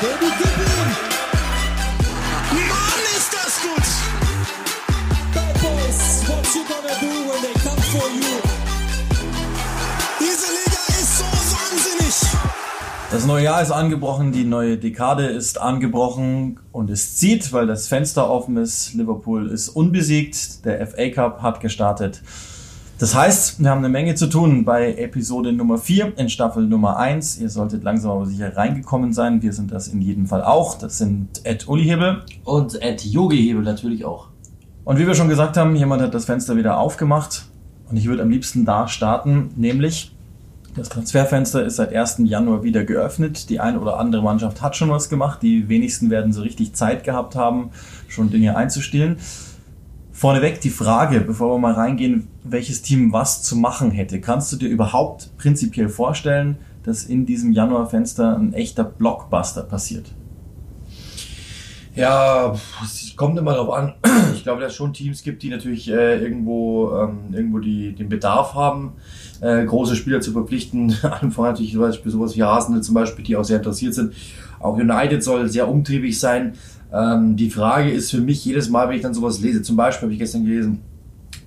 Baby, gib ihm! Mann, ist das gut! Bad Boys, what you gonna do when they come for you? Diese Liga ist so wahnsinnig! Das neue Jahr ist angebrochen, die neue Dekade ist angebrochen und es zieht, weil das Fenster offen ist. Liverpool ist unbesiegt, der FA Cup hat gestartet. Das heißt, wir haben eine Menge zu tun bei Episode Nummer 4 in Staffel Nummer 1. Ihr solltet langsam aber sicher reingekommen sein. Wir sind das in jedem Fall auch. Das sind Ed Uli Hebel. Und Ed Yogi Hebel natürlich auch. Und wie wir schon gesagt haben, jemand hat das Fenster wieder aufgemacht. Und ich würde am liebsten da starten, nämlich das Transferfenster ist seit 1. Januar wieder geöffnet. Die eine oder andere Mannschaft hat schon was gemacht. Die wenigsten werden so richtig Zeit gehabt haben, schon Dinge einzustehlen. Vorneweg die Frage, bevor wir mal reingehen, welches Team was zu machen hätte. Kannst du dir überhaupt prinzipiell vorstellen, dass in diesem Januarfenster ein echter Blockbuster passiert? Ja, es kommt immer darauf an. Ich glaube, dass es schon Teams gibt, die natürlich äh, irgendwo, ähm, irgendwo die, den Bedarf haben, äh, große Spieler zu verpflichten. Voran natürlich sowas wie Arsenal zum Beispiel, die auch sehr interessiert sind. Auch United soll sehr umtriebig sein. Ähm, die Frage ist für mich jedes Mal, wenn ich dann sowas lese, zum Beispiel habe ich gestern gelesen,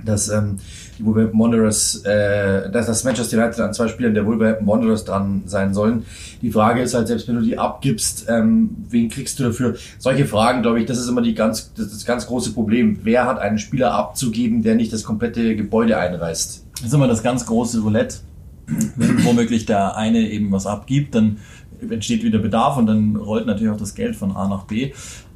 dass ähm, die Wolverhampton Wanderers, äh, dass das Manchester United an zwei Spielern der Wolverhampton Wanderers dran sein sollen. Die Frage ist halt, selbst wenn du die abgibst, ähm, wen kriegst du dafür? Solche Fragen, glaube ich, das ist immer die ganz, das, das ganz große Problem. Wer hat einen Spieler abzugeben, der nicht das komplette Gebäude einreißt? Das ist immer das ganz große Roulette. Wenn womöglich der eine eben was abgibt, dann entsteht wieder Bedarf und dann rollt natürlich auch das Geld von A nach B.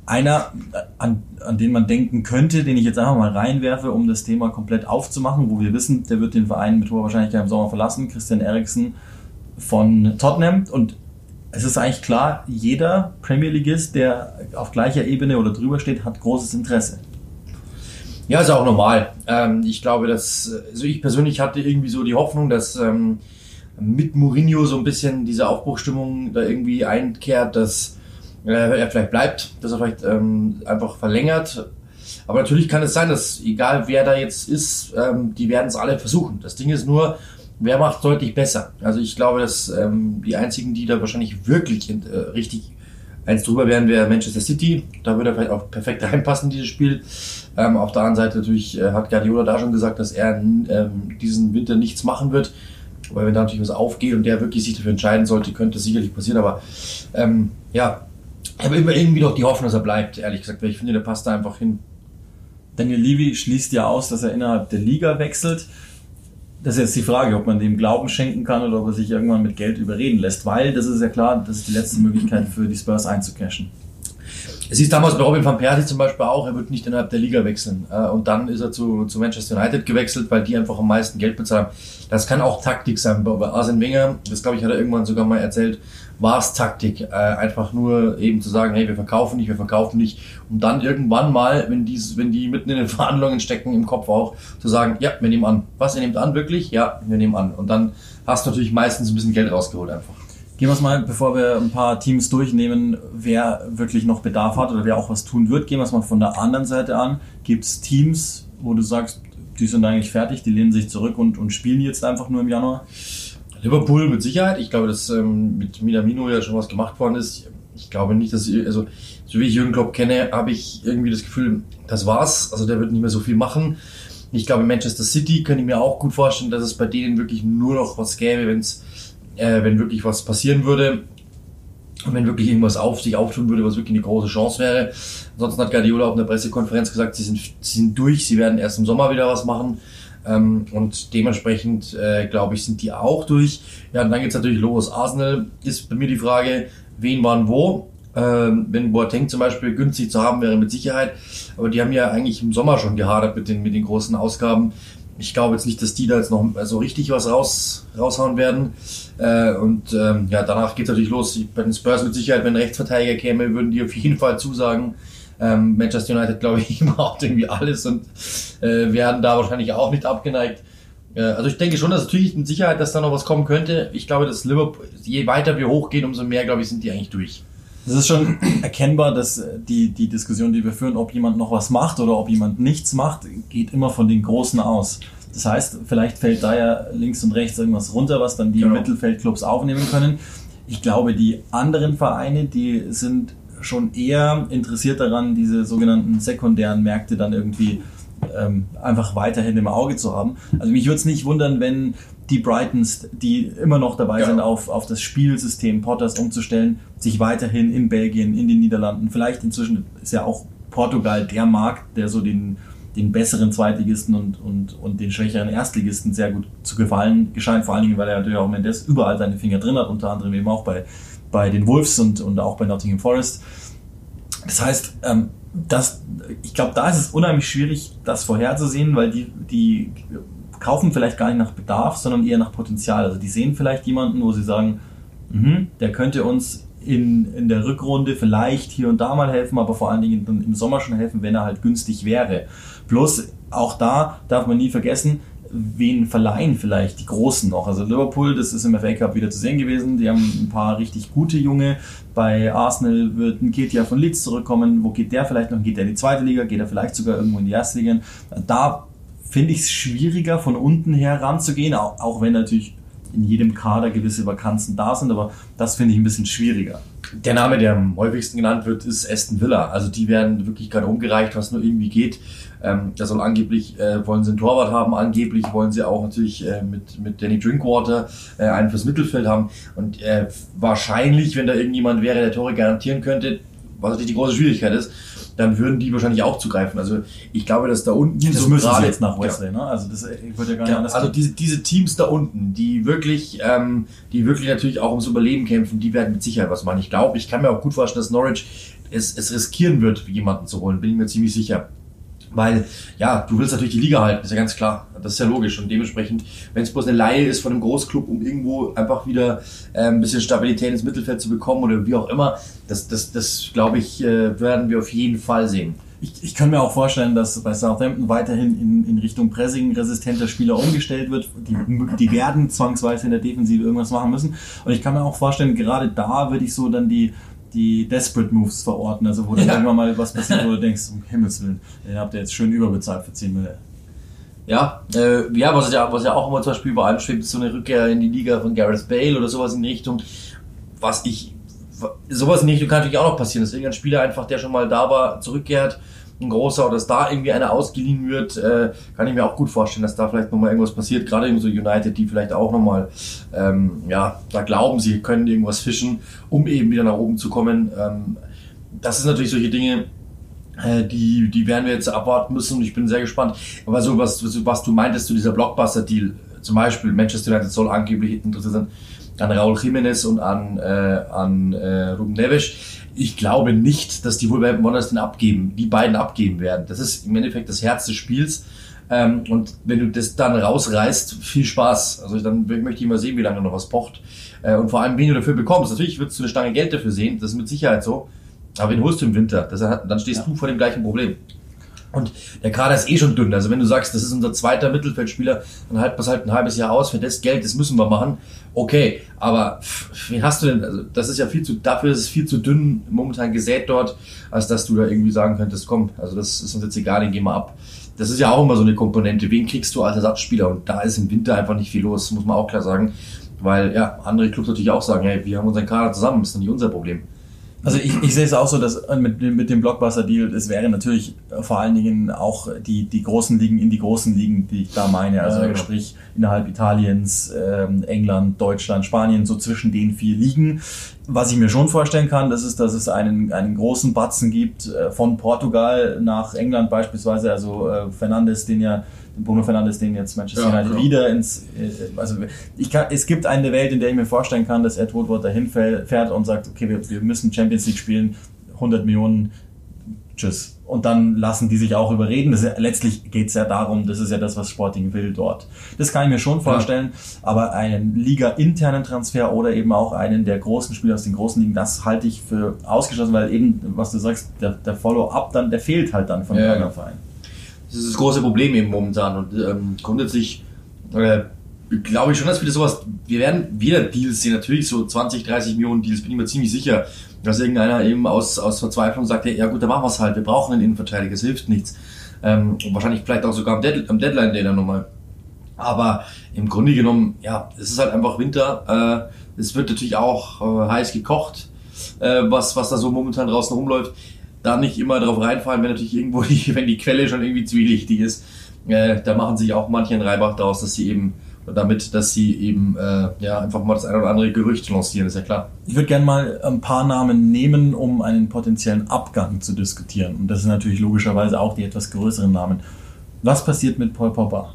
Einer, an, an den man denken könnte, den ich jetzt einfach mal reinwerfe, um das Thema komplett aufzumachen, wo wir wissen, der wird den Verein mit hoher Wahrscheinlichkeit im Sommer verlassen, Christian Eriksen von Tottenham. Und es ist eigentlich klar, jeder Premier Leagueist, der auf gleicher Ebene oder drüber steht, hat großes Interesse. Ja, ist auch normal. Ähm, ich glaube, dass, also ich persönlich hatte irgendwie so die Hoffnung, dass ähm, mit Mourinho so ein bisschen diese Aufbruchstimmung da irgendwie einkehrt, dass äh, er vielleicht bleibt, dass er vielleicht ähm, einfach verlängert. Aber natürlich kann es sein, dass egal wer da jetzt ist, ähm, die werden es alle versuchen. Das Ding ist nur, wer macht deutlich besser. Also ich glaube, dass ähm, die einzigen, die da wahrscheinlich wirklich äh, richtig eins drüber wären, wäre Manchester City. Da würde er vielleicht auch perfekt reinpassen, dieses Spiel. Ähm, auf der anderen Seite natürlich äh, hat Guardiola da schon gesagt, dass er ähm, diesen Winter nichts machen wird. Weil wenn da natürlich was aufgeht und der wirklich sich dafür entscheiden sollte, könnte es sicherlich passieren. Aber ähm, ja, ich habe immer irgendwie noch die Hoffnung, dass er bleibt, ehrlich gesagt, weil ich finde, der passt da einfach hin. Daniel Levy schließt ja aus, dass er innerhalb der Liga wechselt. Das ist jetzt die Frage, ob man dem Glauben schenken kann oder ob er sich irgendwann mit Geld überreden lässt, weil das ist ja klar, das ist die letzte Möglichkeit für die Spurs einzucashen. Es ist damals bei Robin van Persie zum Beispiel auch, er wird nicht innerhalb der Liga wechseln. Äh, und dann ist er zu, zu Manchester United gewechselt, weil die einfach am meisten Geld bezahlen. Das kann auch Taktik sein. Bei Arsene Wenger, das glaube ich, hat er irgendwann sogar mal erzählt, war es Taktik. Äh, einfach nur eben zu sagen, hey, wir verkaufen nicht, wir verkaufen nicht. Und dann irgendwann mal, wenn die, wenn die mitten in den Verhandlungen stecken, im Kopf auch, zu sagen, ja, wir nehmen an. Was, ihr nehmt an, wirklich? Ja, wir nehmen an. Und dann hast du natürlich meistens ein bisschen Geld rausgeholt einfach. Gehen wir es mal, bevor wir ein paar Teams durchnehmen, wer wirklich noch Bedarf hat oder wer auch was tun wird, gehen wir es mal von der anderen Seite an. Gibt es Teams, wo du sagst, die sind eigentlich fertig, die lehnen sich zurück und, und spielen jetzt einfach nur im Januar? Liverpool mit Sicherheit. Ich glaube, dass ähm, mit Minamino ja schon was gemacht worden ist. Ich glaube nicht, dass ich, also so wie ich Jürgen Klopp kenne, habe ich irgendwie das Gefühl, das war's. Also der wird nicht mehr so viel machen. Ich glaube, Manchester City könnte ich mir auch gut vorstellen, dass es bei denen wirklich nur noch was gäbe, wenn's, äh, wenn wirklich was passieren würde. Und wenn wirklich irgendwas auf sich auftun würde, was wirklich eine große Chance wäre. Ansonsten hat Guardiola auf einer Pressekonferenz gesagt, sie sind, sie sind durch, sie werden erst im Sommer wieder was machen. Ähm, und dementsprechend, äh, glaube ich, sind die auch durch. Ja, und dann geht's natürlich los. Arsenal ist bei mir die Frage, wen, wann, wo. Ähm, wenn Boateng zum Beispiel günstig zu haben wäre, mit Sicherheit. Aber die haben ja eigentlich im Sommer schon gehadert mit den, mit den großen Ausgaben. Ich glaube jetzt nicht, dass die da jetzt noch so richtig was raus, raushauen werden. Äh, und ähm, ja, danach geht's natürlich los. Bei den Spurs mit Sicherheit, wenn ein Rechtsverteidiger käme, würden die auf jeden Fall zusagen. Ähm, Manchester United, glaube ich, braucht irgendwie alles und äh, werden da wahrscheinlich auch nicht abgeneigt. Äh, also ich denke schon, dass natürlich mit Sicherheit, dass da noch was kommen könnte. Ich glaube, dass Liverpool, je weiter wir hochgehen, umso mehr, glaube ich, sind die eigentlich durch. Es ist schon erkennbar, dass die, die Diskussion, die wir führen, ob jemand noch was macht oder ob jemand nichts macht, geht immer von den Großen aus. Das heißt, vielleicht fällt da ja links und rechts irgendwas runter, was dann die genau. Mittelfeldclubs aufnehmen können. Ich glaube, die anderen Vereine, die sind schon eher interessiert daran, diese sogenannten sekundären Märkte dann irgendwie ähm, einfach weiterhin im Auge zu haben. Also mich würde es nicht wundern, wenn die Brightons, die immer noch dabei Ja. sind, auf, auf das Spielsystem Potters umzustellen, sich weiterhin in Belgien, in den Niederlanden, vielleicht inzwischen ist ja auch Portugal der Markt, der so den, den besseren Zweitligisten und, und, und den schwächeren Erstligisten sehr gut zu gefallen scheint, vor allen Dingen, weil er natürlich auch Mendes überall seine Finger drin hat, unter anderem eben auch bei, bei den Wolves und, und auch bei Nottingham Forest. Das heißt, ähm, das, ich glaube, da ist es unheimlich schwierig, das vorherzusehen, weil die, die kaufen vielleicht gar nicht nach Bedarf, sondern eher nach Potenzial. Also die sehen vielleicht jemanden, wo sie sagen, mhm, der könnte uns in, in der Rückrunde vielleicht hier und da mal helfen, aber vor allen Dingen im Sommer schon helfen, wenn er halt günstig wäre. Bloß auch da darf man nie vergessen, wen verleihen vielleicht die Großen noch. Also Liverpool, das ist im FA Cup wieder zu sehen gewesen. Die haben ein paar richtig gute Junge. Bei Arsenal wird ein Ketia von Leeds zurückkommen. Wo geht der vielleicht noch? Geht der in die zweite Liga? Geht er vielleicht sogar irgendwo in die erste Liga? Da finde ich es schwieriger, von unten her ranzugehen, auch, auch wenn natürlich in jedem Kader gewisse Vakanzen da sind, aber das finde ich ein bisschen schwieriger. Der Name, der am häufigsten genannt wird, ist Aston Villa. Also die werden wirklich gerade umgereicht, was nur irgendwie geht. Ähm, da soll angeblich, äh, wollen sie einen Torwart haben, angeblich wollen sie auch natürlich äh, mit, mit Danny Drinkwater äh, einen fürs Mittelfeld haben. Und äh, wahrscheinlich, wenn da irgendjemand wäre, der Tore garantieren könnte, was natürlich die große Schwierigkeit ist, dann würden die wahrscheinlich auch zugreifen. Also ich glaube, dass da unten Das so müssen gerade- jetzt nach Genau. Wesley, ne? Also das wird ja gar nicht Ja, anders also diese, diese Teams da unten, die wirklich, ähm, die wirklich natürlich auch ums Überleben kämpfen, die werden mit Sicherheit was machen. Ich glaube, ich kann mir auch gut vorstellen, dass Norwich es, es riskieren wird, jemanden zu holen, bin ich mir ziemlich sicher. Weil, ja, du willst natürlich die Liga halten, ist ja ganz klar. Das ist ja logisch. Und dementsprechend, wenn es bloß eine Laie ist von einem Großclub, um irgendwo einfach wieder äh, ein bisschen Stabilität ins Mittelfeld zu bekommen oder wie auch immer, das, das, das glaube ich, äh, werden wir auf jeden Fall sehen. Ich, ich kann mir auch vorstellen, dass bei Southampton weiterhin in, in Richtung Pressing-resistenter Spieler umgestellt wird. Die, die werden zwangsweise in der Defensive irgendwas machen müssen. Und ich kann mir auch vorstellen, gerade da würde ich so dann die, die Desperate Moves verorten. Also wo dann Ja. irgendwann mal was passiert, wo du denkst, um Himmels Willen, den habt ihr jetzt schön überbezahlt für 10 Millionen. Ja, äh, ja, was ja, was ja auch immer zum Beispiel über allem schwebt, ist so eine Rückkehr in die Liga von Gareth Bale oder sowas in die Richtung. Was ich, sowas in die Richtung kann natürlich auch noch passieren, dass irgendein Spieler einfach, der schon mal da war, zurückkehrt, ein großer, oder dass da irgendwie einer ausgeliehen wird, äh, kann ich mir auch gut vorstellen, dass da vielleicht nochmal irgendwas passiert. Gerade eben so United, die vielleicht auch nochmal, ähm, ja, da glauben, sie können irgendwas fischen, um eben wieder nach oben zu kommen. Ähm, das ist natürlich solche Dinge, äh, die, die werden wir jetzt abwarten müssen und ich bin sehr gespannt. Aber so was, was, du meintest zu dieser Blockbuster-Deal, zum Beispiel Manchester United soll angeblich interessiert sein an Raúl Jiménez und an, äh, an äh, Ruben Neves. Ich glaube nicht, dass die Wolverhampton Wanderers den abgeben, die beiden abgeben werden. Das ist im Endeffekt das Herz des Spiels. Ähm, und wenn du das dann rausreißt, viel Spaß. Also dann möchte ich mal sehen, wie lange noch was pocht. Äh, und vor allem, wen du dafür bekommst. Natürlich würdest du eine Stange Geld dafür sehen, das ist mit Sicherheit so. Aber wen holst du im Winter? Das dann stehst Ja. du vor dem gleichen Problem. Und der Kader ist eh schon dünn. Also wenn du sagst, das ist unser zweiter Mittelfeldspieler, dann wir es halt ein halbes Jahr aus. Für das Geld, das müssen wir machen. Okay, aber wen hast du denn? Also das ist ja viel zu, dafür ist es viel zu dünn momentan gesät dort, als dass du da irgendwie sagen könntest, komm, also das ist uns jetzt egal, den gehen wir ab. Das ist ja auch immer so eine Komponente. Wen kriegst du als Ersatzspieler? Und da ist im Winter einfach nicht viel los, muss man auch klar sagen. Weil ja, andere Clubs natürlich auch sagen, hey, wir haben unseren Kader zusammen, ist doch nicht unser Problem. Also ich, ich sehe es auch so, dass äh, mit, dem- mit dem Blockbuster-Deal, es wäre natürlich äh, vor allen Dingen auch die, die großen Ligen in die großen Ligen, die ich da meine. Also Ja, genau. sprich innerhalb Italiens, ähm, England, Deutschland, Spanien, so zwischen den vier Ligen. Was ich mir schon vorstellen kann, das ist, dass es einen, einen großen Batzen gibt äh, von Portugal nach England beispielsweise. Also äh, Fernandes, den ja Bruno Fernandes, den jetzt Manchester Ja, United genau. wieder ins, äh, also ich kann, es gibt eine Welt, in der ich mir vorstellen kann, dass Ed Woodward dahin fährt und sagt, okay, wir, wir müssen Champions League spielen, 100 Millionen, tschüss. Und dann lassen die sich auch überreden. Das ist, ja- letztlich geht es ja darum, das ist ja das, was Sporting will dort. Das kann ich mir schon vorstellen, aber einen Liga-internen Transfer oder eben auch einen der großen Spieler aus den großen Ligen, das halte ich für ausgeschlossen, weil eben, was du sagst, der, der Follow-up dann, der fehlt halt dann von Ja, den ja. Vereinen. Das ist das große Problem eben momentan. Und ähm, grundsätzlich äh, glaube ich schon, dass wir sowas, wir werden wieder Deals sehen, natürlich so 20, 30 Millionen Deals, bin ich mir ziemlich sicher, dass irgendeiner eben aus, aus Verzweiflung sagt, ja gut, dann machen wir es halt, wir brauchen einen Innenverteidiger, es hilft nichts. Ähm, und wahrscheinlich vielleicht auch sogar am, Dead, am Deadline-Day dann nochmal. Aber im Grunde genommen, ja, es ist halt einfach Winter. Äh, es wird natürlich auch äh, heiß gekocht, äh, was, was da so momentan draußen rumläuft. Da nicht immer drauf reinfallen, wenn natürlich irgendwo die, wenn die Quelle schon irgendwie zwielichtig ist. Äh, da machen sich auch manche einen Reibach daraus, dass sie eben damit, dass sie eben äh, ja einfach mal das eine oder andere Gerücht lancieren, ist ja klar. Ich würde gerne mal ein paar Namen nehmen, um einen potenziellen Abgang zu diskutieren. Und das sind natürlich logischerweise auch die etwas größeren Namen. Was passiert mit Paul Pogba?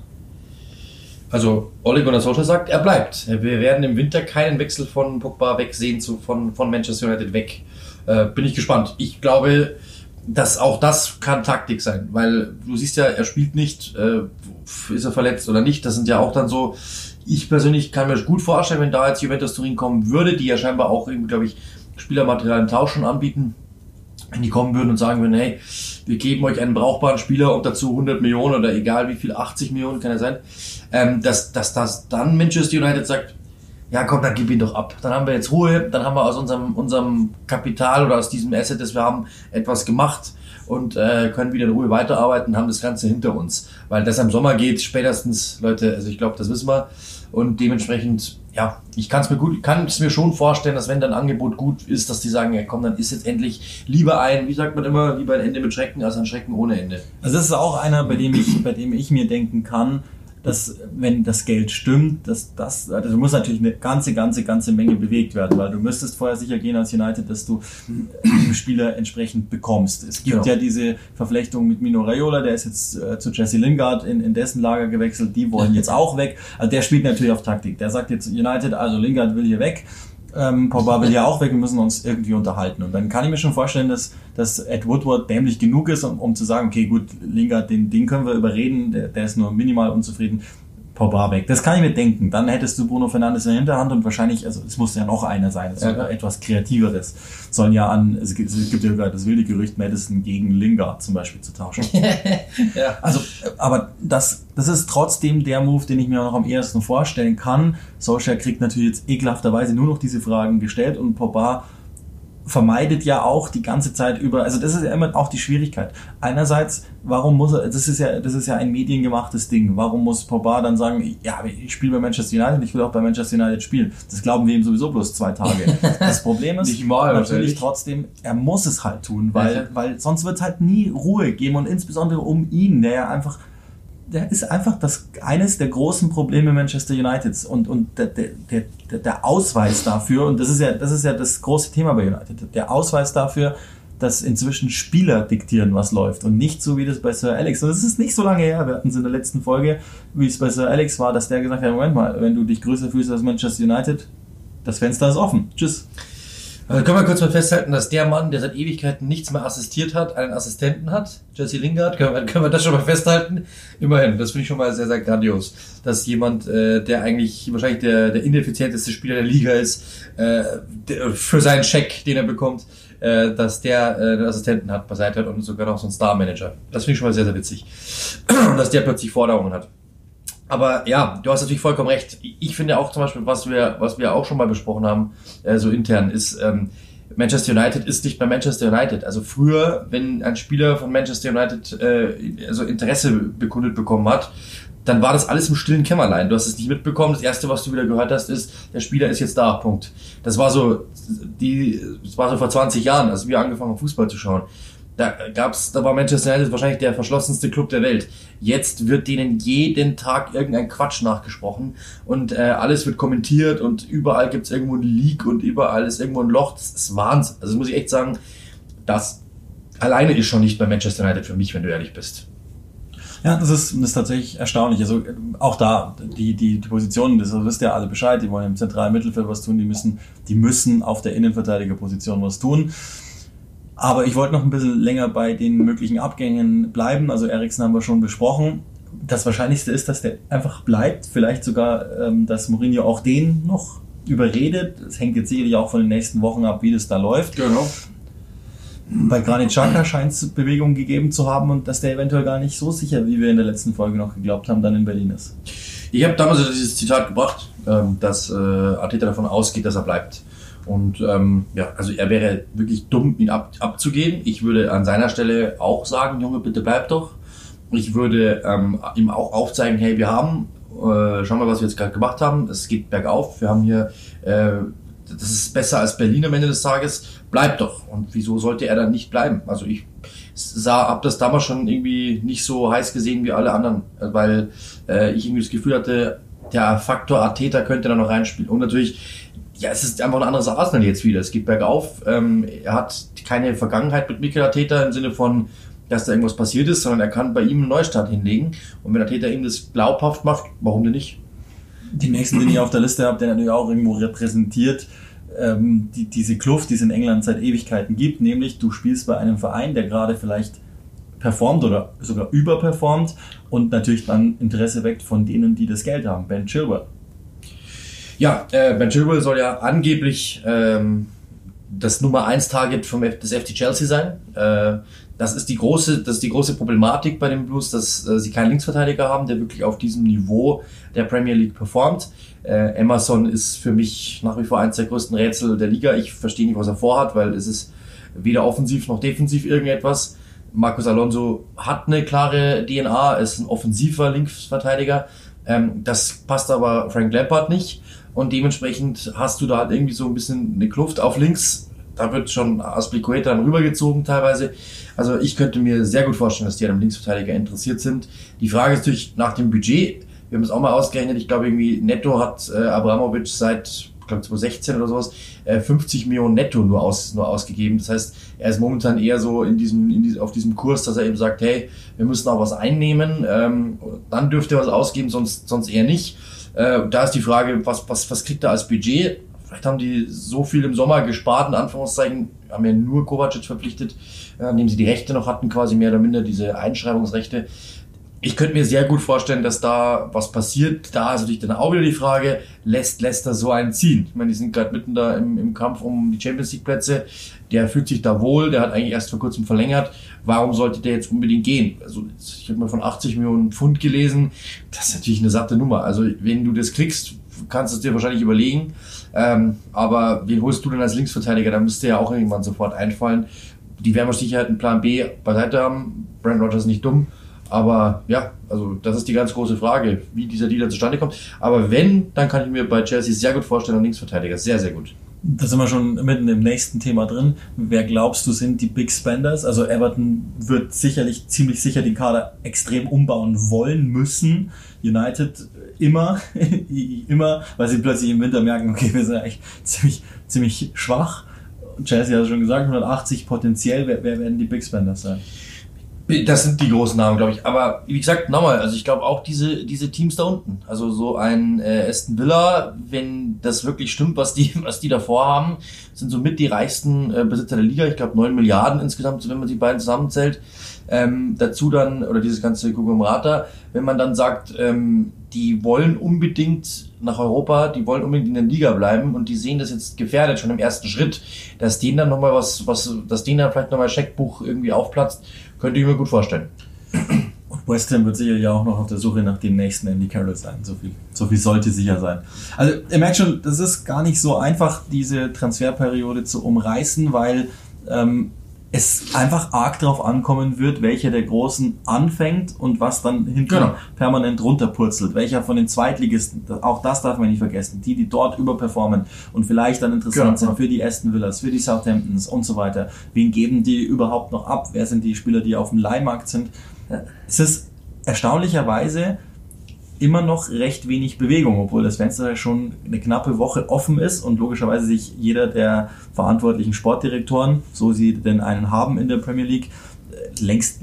Also Ole Gunnar Solskjaer sagt, er bleibt. Wir werden im Winter keinen Wechsel von Pogba wegsehen zu, von, von Manchester United weg. Äh, bin ich gespannt. Ich glaube, dass auch das kann Taktik sein, weil du siehst ja, er spielt nicht, äh, ist er verletzt oder nicht. Das sind ja auch dann so. Ich persönlich kann mir gut vorstellen, wenn da jetzt Juventus Turin kommen würde, die ja scheinbar auch eben, glaube ich, Spielermaterial im Tausch schon anbieten, wenn die kommen würden und sagen würden, hey, wir geben euch einen brauchbaren Spieler und dazu 100 Millionen oder egal wie viel, 80 Millionen kann er sein, ähm, dass, dass, dass dann Manchester United sagt, ja komm, dann gib ihn doch ab. Dann haben wir jetzt Ruhe, dann haben wir aus unserem, unserem Kapital oder aus diesem Asset, das wir haben, etwas gemacht und äh, können wieder in Ruhe weiterarbeiten, haben das Ganze hinter uns. Weil das am Sommer geht, spätestens, Leute, also ich glaube, das wissen wir. Und dementsprechend, ja, ich kann es mir gut, kann es mir schon vorstellen, dass wenn dann Angebot gut ist, dass die sagen, ja komm, dann ist jetzt endlich lieber ein, wie sagt man immer, lieber ein Ende mit Schrecken als ein Schrecken ohne Ende. Also das ist auch einer, bei dem ich, bei dem ich mir denken kann, dass wenn das Geld stimmt, dass das, also muss natürlich eine ganze, ganze, ganze Menge bewegt werden, weil du müsstest vorher sicher gehen als United, dass du den Spieler entsprechend bekommst. Es gibt Genau. ja diese Verflechtung mit Mino Raiola, der ist jetzt äh, zu Jesse Lingard in, in dessen Lager gewechselt, die wollen jetzt auch weg. Also der spielt natürlich auf Taktik. Der sagt jetzt United, also Lingard will hier weg. Ähm, Pogba ja auch weg, wir müssen uns irgendwie unterhalten. Und dann kann ich mir schon vorstellen, dass, dass Ed Woodward dämlich genug ist, um, um zu sagen, okay, gut, Lingard, den, den können wir überreden, der, der ist nur minimal unzufrieden. Pogba weg. Das kann ich mir denken. Dann hättest du Bruno Fernandes in der Hinterhand und wahrscheinlich, also es muss ja noch einer sein, es Ja, etwas Kreativeres. Sollen ja an, es gibt, es gibt ja das wilde Gerücht, Madison gegen Lingard zum Beispiel zu tauschen. Ja. Also, aber das, das ist trotzdem der Move, den ich mir noch am ehesten vorstellen kann. Solskjaer kriegt natürlich jetzt ekelhafterweise nur noch diese Fragen gestellt und Pogba vermeidet ja auch die ganze Zeit über, also das ist ja immer auch die Schwierigkeit. Einerseits, warum muss er, das ist ja, das ist ja ein mediengemachtes Ding. Warum muss Pogba dann sagen, ja, ich spiele bei Manchester United, ich will auch bei Manchester United spielen. Das glauben wir ihm sowieso bloß zwei Tage. Das Problem ist Nicht mal, natürlich trotzdem, er muss es halt tun, weil, Ja. weil sonst wird es halt nie Ruhe geben und insbesondere um ihn, der ja einfach der ist einfach das eines der großen Probleme Manchester Uniteds und und der, der, der, der Ausweis dafür und das ist ja das ist ja das große Thema bei United der Ausweis dafür dass inzwischen Spieler diktieren, was läuft und nicht so wie das bei Sir Alex. Und das ist nicht so lange her. Wir hatten es in der letzten Folge, wie es bei Sir Alex war, dass der gesagt hat: Moment mal, wenn du dich größer fühlst als Manchester United, das Fenster ist offen. Tschüss. Also können wir kurz mal festhalten, dass der Mann, der seit Ewigkeiten nichts mehr assistiert hat, einen Assistenten hat, Jesse Lingard, können wir, können wir das schon mal festhalten? Immerhin, das finde ich schon mal sehr, sehr grandios, dass jemand, äh, der eigentlich wahrscheinlich der, der ineffizienteste Spieler der Liga ist, äh, der, für seinen Scheck, den er bekommt, äh, dass der äh, einen Assistenten hat beiseite hat und sogar noch so einen Star-Manager. Das finde ich schon mal sehr, sehr witzig. Dass der plötzlich Forderungen hat. Aber ja, du hast natürlich vollkommen recht. Ich finde auch zum Beispiel, was wir, was wir auch schon mal besprochen haben, äh, so intern, ist, ähm, Manchester United ist nicht mehr Manchester United. Also früher, wenn ein Spieler von Manchester United äh, also Interesse bekundet bekommen hat, dann war das alles im stillen Kämmerlein. Du hast es nicht mitbekommen. Das erste, was du wieder gehört hast, ist, der Spieler ist jetzt da. Punkt. Das war so, die, das war so vor 20 Jahren, als wir angefangen haben, Fußball zu schauen. Da gab's, da war Manchester United wahrscheinlich der verschlossenste Club der Welt. Jetzt wird denen jeden Tag irgendein Quatsch nachgesprochen und äh, alles wird kommentiert und überall gibt's irgendwo ein Leak und überall ist irgendwo ein Loch. Das ist Wahnsinn. Also das muss ich echt sagen, das alleine ist schon nicht bei Manchester United für mich, wenn du ehrlich bist. Ja, das ist, das ist tatsächlich erstaunlich. Also auch da, die, die, die Positionen, das wisst ihr alle Bescheid, die wollen im zentralen Mittelfeld was tun, die müssen, die müssen auf der Innenverteidigerposition was tun. Aber ich wollte noch ein bisschen länger bei den möglichen Abgängen bleiben. Also Eriksen haben wir schon besprochen. Das Wahrscheinlichste ist, dass der einfach bleibt. Vielleicht sogar, ähm, dass Mourinho auch den noch überredet. Es hängt jetzt sicherlich auch von den nächsten Wochen ab, wie das da läuft. Genau. Bei Granit Xhaka scheint es Bewegung gegeben zu haben und dass der eventuell gar nicht so sicher, wie wir in der letzten Folge noch geglaubt haben, dann in Berlin ist. Ich habe damals dieses Zitat gebracht, ähm, dass äh, Arteta davon ausgeht, dass er bleibt. Und ähm, ja, also er wäre wirklich dumm, ihn ab, abzugeben. Ich würde an seiner Stelle auch sagen, Junge, bitte bleib doch. Ich würde ähm, ihm auch aufzeigen, hey, wir haben äh, schau mal, was wir jetzt gerade gemacht haben. Es geht bergauf. Wir haben hier, äh, das ist besser als Berlin am Ende des Tages. Bleibt doch. Und wieso sollte er dann nicht bleiben? Also ich sah, habe das damals schon irgendwie nicht so heiß gesehen wie alle anderen, weil äh, ich irgendwie das Gefühl hatte, der Faktor Arteta könnte da noch reinspielen. Und natürlich, ja, es ist einfach ein anderes Arsenal jetzt wieder. Es geht bergauf. Ähm, er hat keine Vergangenheit mit Mikel Arteta im Sinne von, dass da irgendwas passiert ist, sondern er kann bei ihm einen Neustart hinlegen. Und wenn Arteta ihm das glaubhaft macht, warum denn nicht? Die nächsten, den ich auf der Liste habe, der natürlich auch irgendwo repräsentiert, ähm, die, diese Kluft, die es in England seit Ewigkeiten gibt, nämlich du spielst bei einem Verein, der gerade vielleicht performt oder sogar überperformt und natürlich dann Interesse weckt von denen, die das Geld haben. Ben Chilwell. Ja, äh, Ben Chilwell soll ja angeblich ähm, das Nummer 1 Target vom F des FC Chelsea sein. Äh, das ist die große, das ist die große Problematik bei den Blues, dass äh, sie keinen Linksverteidiger haben, der wirklich auf diesem Niveau der Premier League performt. Äh, Emerson ist für mich nach wie vor eines der größten Rätsel der Liga. Ich verstehe nicht, was er vorhat, weil es ist weder offensiv noch defensiv irgendetwas. Marcos Alonso hat eine klare DNA, ist ein offensiver Linksverteidiger. Ähm, das passt aber Frank Lampard nicht. Und dementsprechend hast du da halt irgendwie so ein bisschen eine Kluft auf links. Da wird schon Aspilicueta dann rübergezogen teilweise. Also ich könnte mir sehr gut vorstellen, dass die an einem Linksverteidiger interessiert sind. Die Frage ist natürlich nach dem Budget. Wir haben es auch mal ausgerechnet. Ich glaube irgendwie netto hat äh, Abramovic seit glaube 2016 oder sowas, äh, 50 Millionen netto nur, aus, nur ausgegeben. Das heißt, er ist momentan eher so in diesem, in diesem, auf diesem Kurs, dass er eben sagt, hey, wir müssen auch was einnehmen, ähm, dann dürfte er was ausgeben, sonst, sonst eher nicht. Äh, da ist die Frage, was, was, was kriegt er als Budget? Vielleicht haben die so viel im Sommer gespart, in Anführungszeichen, haben ja nur Kovacic verpflichtet, äh, indem sie die Rechte noch hatten, quasi mehr oder minder diese Einschreibungsrechte ich könnte mir sehr gut vorstellen, dass da was passiert. Da ist natürlich dann auch wieder die Frage, lässt Leicester so einen ziehen? Ich meine, die sind gerade mitten da im, im Kampf um die Champions League Plätze. Der fühlt sich da wohl, der hat eigentlich erst vor kurzem verlängert. Warum sollte der jetzt unbedingt gehen? Also ich habe mal von 80 Millionen Pfund gelesen. Das ist natürlich eine satte Nummer. Also wenn du das kriegst, kannst du es dir wahrscheinlich überlegen. Ähm, aber wen holst du denn als Linksverteidiger? Da müsste ja auch irgendwann sofort einfallen. Die werden mit Sicherheit einen Plan B beiseite haben. Brand Rogers ist nicht dumm. Aber ja, also das ist die ganz große Frage, wie dieser Deal zustande kommt. Aber wenn, dann kann ich mir bei Chelsea sehr gut vorstellen, ein Linksverteidiger. Sehr, sehr gut. Da sind wir schon mitten im nächsten Thema drin. Wer glaubst du sind die Big Spenders? Also Everton wird sicherlich ziemlich sicher den Kader extrem umbauen wollen müssen. United immer, immer, weil sie plötzlich im Winter merken, okay, wir sind eigentlich ziemlich, ziemlich schwach. Chelsea hat schon gesagt, 180 potenziell, wer, wer werden die Big Spenders sein? Das sind die großen Namen, glaube ich. Aber wie gesagt, nochmal, also ich glaube auch diese, diese Teams da unten. Also so ein äh, Aston Villa, wenn das wirklich stimmt, was die, was die davor haben, sind somit die reichsten äh, Besitzer der Liga. Ich glaube 9 Milliarden insgesamt, wenn man die beiden zusammenzählt. Ähm, dazu dann, oder dieses ganze Konglomerata, wenn man dann sagt, ähm, die wollen unbedingt nach Europa, die wollen unbedingt in der Liga bleiben und die sehen das jetzt gefährdet schon im ersten Schritt, dass denen dann nochmal was, was, dass denen dann vielleicht nochmal Scheckbuch irgendwie aufplatzt könnte ich mir gut vorstellen. Und West Ham wird sicherlich auch noch auf der Suche nach dem nächsten Andy Carroll sein. So viel, so viel sollte sicher sein. Also ihr merkt schon, das ist gar nicht so einfach, diese Transferperiode zu umreißen, weil ähm, es einfach arg drauf ankommen wird, welcher der Großen anfängt und was dann hinten genau. permanent runterpurzelt. Welcher von den Zweitligisten, auch das darf man nicht vergessen, die, die dort überperformen und vielleicht dann interessant genau. sind für die Aston Villas, für die Southamptons und so weiter. Wen geben die überhaupt noch ab? Wer sind die Spieler, die auf dem Leihmarkt sind? Es ist erstaunlicherweise immer noch recht wenig Bewegung, obwohl das Fenster schon eine knappe Woche offen ist und logischerweise sich jeder der verantwortlichen Sportdirektoren, so sie denn einen haben in der Premier League, äh, längst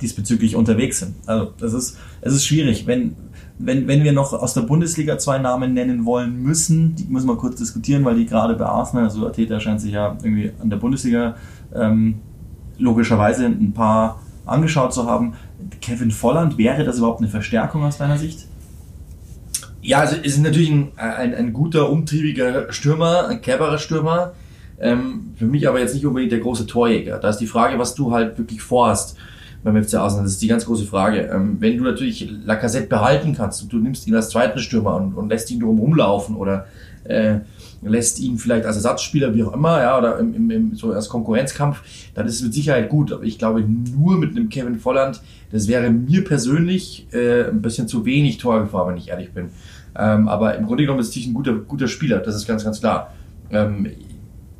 diesbezüglich unterwegs sind. Also das ist, es ist schwierig. Wenn, wenn, wenn wir noch aus der Bundesliga zwei Namen nennen wollen müssen, die müssen wir kurz diskutieren, weil die gerade bei Arsenal, also Ateta scheint sich ja irgendwie an der Bundesliga ähm, logischerweise ein paar angeschaut zu haben. Kevin Volland, wäre das überhaupt eine Verstärkung aus deiner Sicht? Ja, also ist natürlich ein, ein, ein guter, umtriebiger Stürmer, ein cleverer Stürmer. Ähm, für mich aber jetzt nicht unbedingt der große Torjäger. Da ist die Frage, was du halt wirklich vorhast beim FC Arsenal. Das ist die ganz große Frage. Ähm, wenn du natürlich Lacazette behalten kannst und du nimmst ihn als zweiten Stürmer und, und lässt ihn drum rumlaufen oder äh, lässt ihn vielleicht als Ersatzspieler, wie auch immer, ja, oder im, im, im, so als Konkurrenzkampf, dann ist es mit Sicherheit gut. Aber ich glaube, nur mit einem Kevin Volland, das wäre mir persönlich äh, ein bisschen zu wenig Torgefahr, wenn ich ehrlich bin. Ähm, aber im Grunde genommen ist es ein guter, guter Spieler, das ist ganz, ganz klar. Ähm,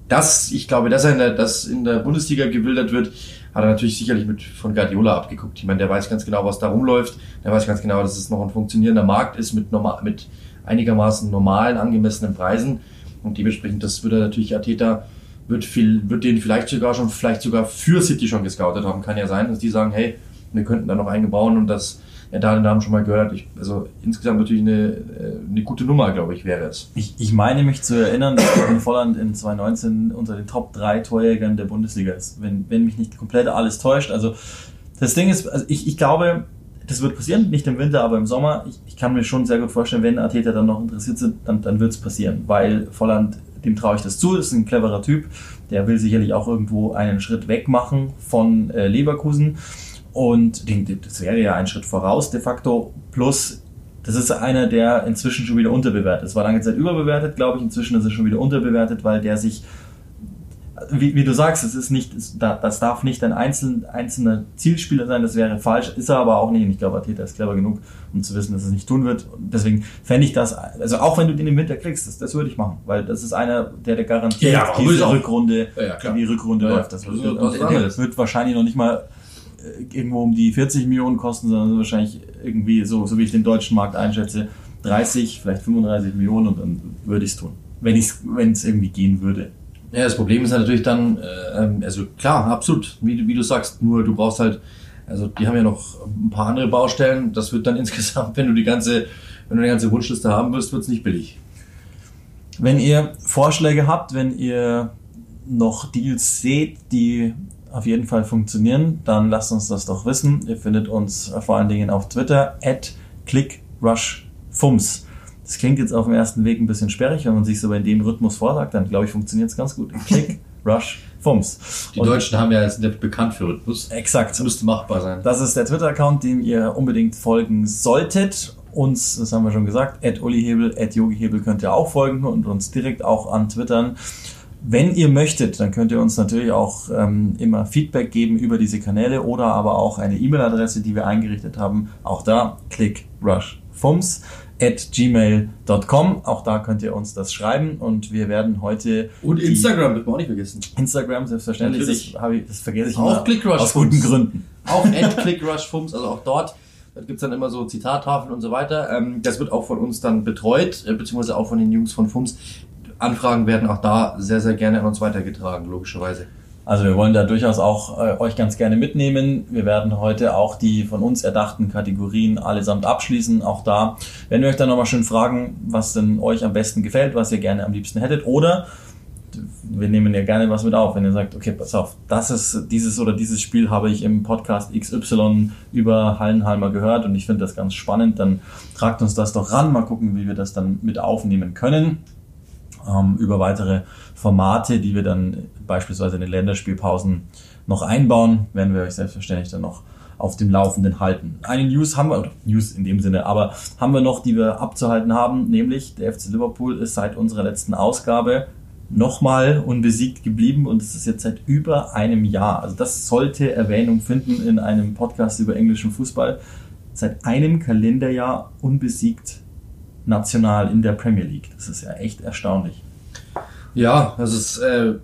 das, ich glaube, dass er in der, dass in der Bundesliga gewildert wird, hat er natürlich sicherlich mit von Guardiola abgeguckt. Ich meine, der weiß ganz genau, was da rumläuft. Der weiß ganz genau, dass es noch ein funktionierender Markt ist mit, normal, mit einigermaßen normalen, angemessenen Preisen. Und dementsprechend, das würde natürlich Ateta, wird viel, wird den vielleicht sogar schon, vielleicht sogar für City schon gescoutet haben. Kann ja sein, dass die sagen, hey, wir könnten da noch eingebauen und das da den Namen schon mal gehört. Ich, also insgesamt natürlich eine, äh, eine gute Nummer, glaube ich, wäre es. Ich, ich meine mich zu erinnern, dass Kevin Volland in 2019 unter den Top 3 Torjägern der Bundesliga ist. Wenn, wenn mich nicht komplett alles täuscht. Also das Ding ist, also ich, ich glaube, das wird passieren, nicht im Winter, aber im Sommer. Ich, ich kann mir schon sehr gut vorstellen, wenn Atheter dann noch interessiert sind, dann, dann wird es passieren, weil Volland, dem traue ich das zu, ist ein cleverer Typ, der will sicherlich auch irgendwo einen Schritt weg machen von äh, Leverkusen und das wäre ja ein Schritt voraus de facto, plus das ist einer, der inzwischen schon wieder unterbewertet ist. War lange Zeit überbewertet, glaube ich. Inzwischen ist er schon wieder unterbewertet, weil der sich wie, wie du sagst, es ist nicht, das darf nicht ein einzeln, einzelner Zielspieler sein, das wäre falsch, ist er aber auch nicht. Und ich glaube, Ateta ist clever genug, um zu wissen, dass er es nicht tun wird. Und deswegen fände ich das, also auch wenn du den im Winter kriegst, das, das würde ich machen, weil das ist einer, der der garantiert Ja, diese. Rückrunde, Ja, die Rückrunde läuft. Das, das wird, anderes. wird wahrscheinlich noch nicht mal irgendwo um die 40 Millionen kosten, sondern wahrscheinlich irgendwie so, so wie ich den deutschen Markt einschätze, 30, vielleicht 35 Millionen und dann würde ich es tun. Wenn es irgendwie gehen würde. Ja, das Problem ist halt natürlich dann, äh, ähm, also klar, absolut, wie, du- wie du sagst, nur du brauchst halt, also die haben ja noch ein paar andere Baustellen, das wird dann insgesamt, wenn du die ganze, wenn du die ganze Wunschliste haben wirst, wird es nicht billig. Wenn ihr Vorschläge habt, wenn ihr noch Deals seht, die auf jeden Fall funktionieren, dann lasst uns das doch wissen. Ihr findet uns vor allen Dingen auf Twitter at clickrushfums. Das klingt jetzt auf den ersten Weg ein bisschen sperrig, wenn man sich so in dem Rhythmus vorsagt, dann glaube ich, funktioniert es ganz gut. Clickrushfums. Die Deutschen haben ja, sind ja bekannt für Rhythmus. Exakt. Das müsste machbar sein. Das ist der Twitter-Account, dem ihr unbedingt folgen solltet. Uns, das haben wir schon gesagt, at Ullihebel, at Yogihebel könnt ihr auch folgen und uns direkt auch antwittern. Wenn ihr möchtet, dann könnt ihr uns natürlich auch ähm, immer Feedback geben über diese Kanäle oder aber auch eine E-Mail-Adresse, die wir eingerichtet haben. Auch da, clickrushfums at gmail.com. Auch da könnt ihr uns das schreiben und wir werden heute Und Instagram dürfen wir auch nicht vergessen. Instagram selbstverständlich, Natürlich. das, ich, das vergesse ich Auch Clickrush aus guten. Gründen. Auch at ClickRushFums, also auch dort. Da gibt's dann immer so Zitattafeln und so weiter. Ähm, das wird auch von uns dann betreut, äh, beziehungsweise auch von den Jungs von FUMS. Anfragen werden auch da sehr, sehr gerne an uns weitergetragen, logischerweise. Also wir wollen da durchaus auch äh, euch ganz gerne mitnehmen. Wir werden heute auch die von uns erdachten Kategorien allesamt abschließen. Auch da werden wir euch dann nochmal schön fragen, was denn euch am besten gefällt, was ihr gerne am liebsten hättet. Oder wir nehmen ja gerne was mit auf, wenn ihr sagt, okay, pass auf, das ist dieses oder dieses Spiel habe ich im Podcast XY über Hallenhalmer gehört und ich finde das ganz spannend, dann tragt uns das doch ran, mal gucken, wie wir das dann mit aufnehmen können ähm, über weitere Formate, die wir dann beispielsweise in den Länderspielpausen noch einbauen, werden wir euch selbstverständlich dann noch auf dem Laufenden halten. Eine News haben wir, News in dem Sinne, aber haben wir noch, die wir abzuhalten haben, nämlich der FC Liverpool ist seit unserer letzten Ausgabe nochmal unbesiegt geblieben und es ist jetzt seit über einem Jahr. Also das sollte Erwähnung finden in einem Podcast über englischen Fußball. Seit einem Kalenderjahr unbesiegt national in der Premier League. Das ist ja echt erstaunlich. Ja, das ist, äh,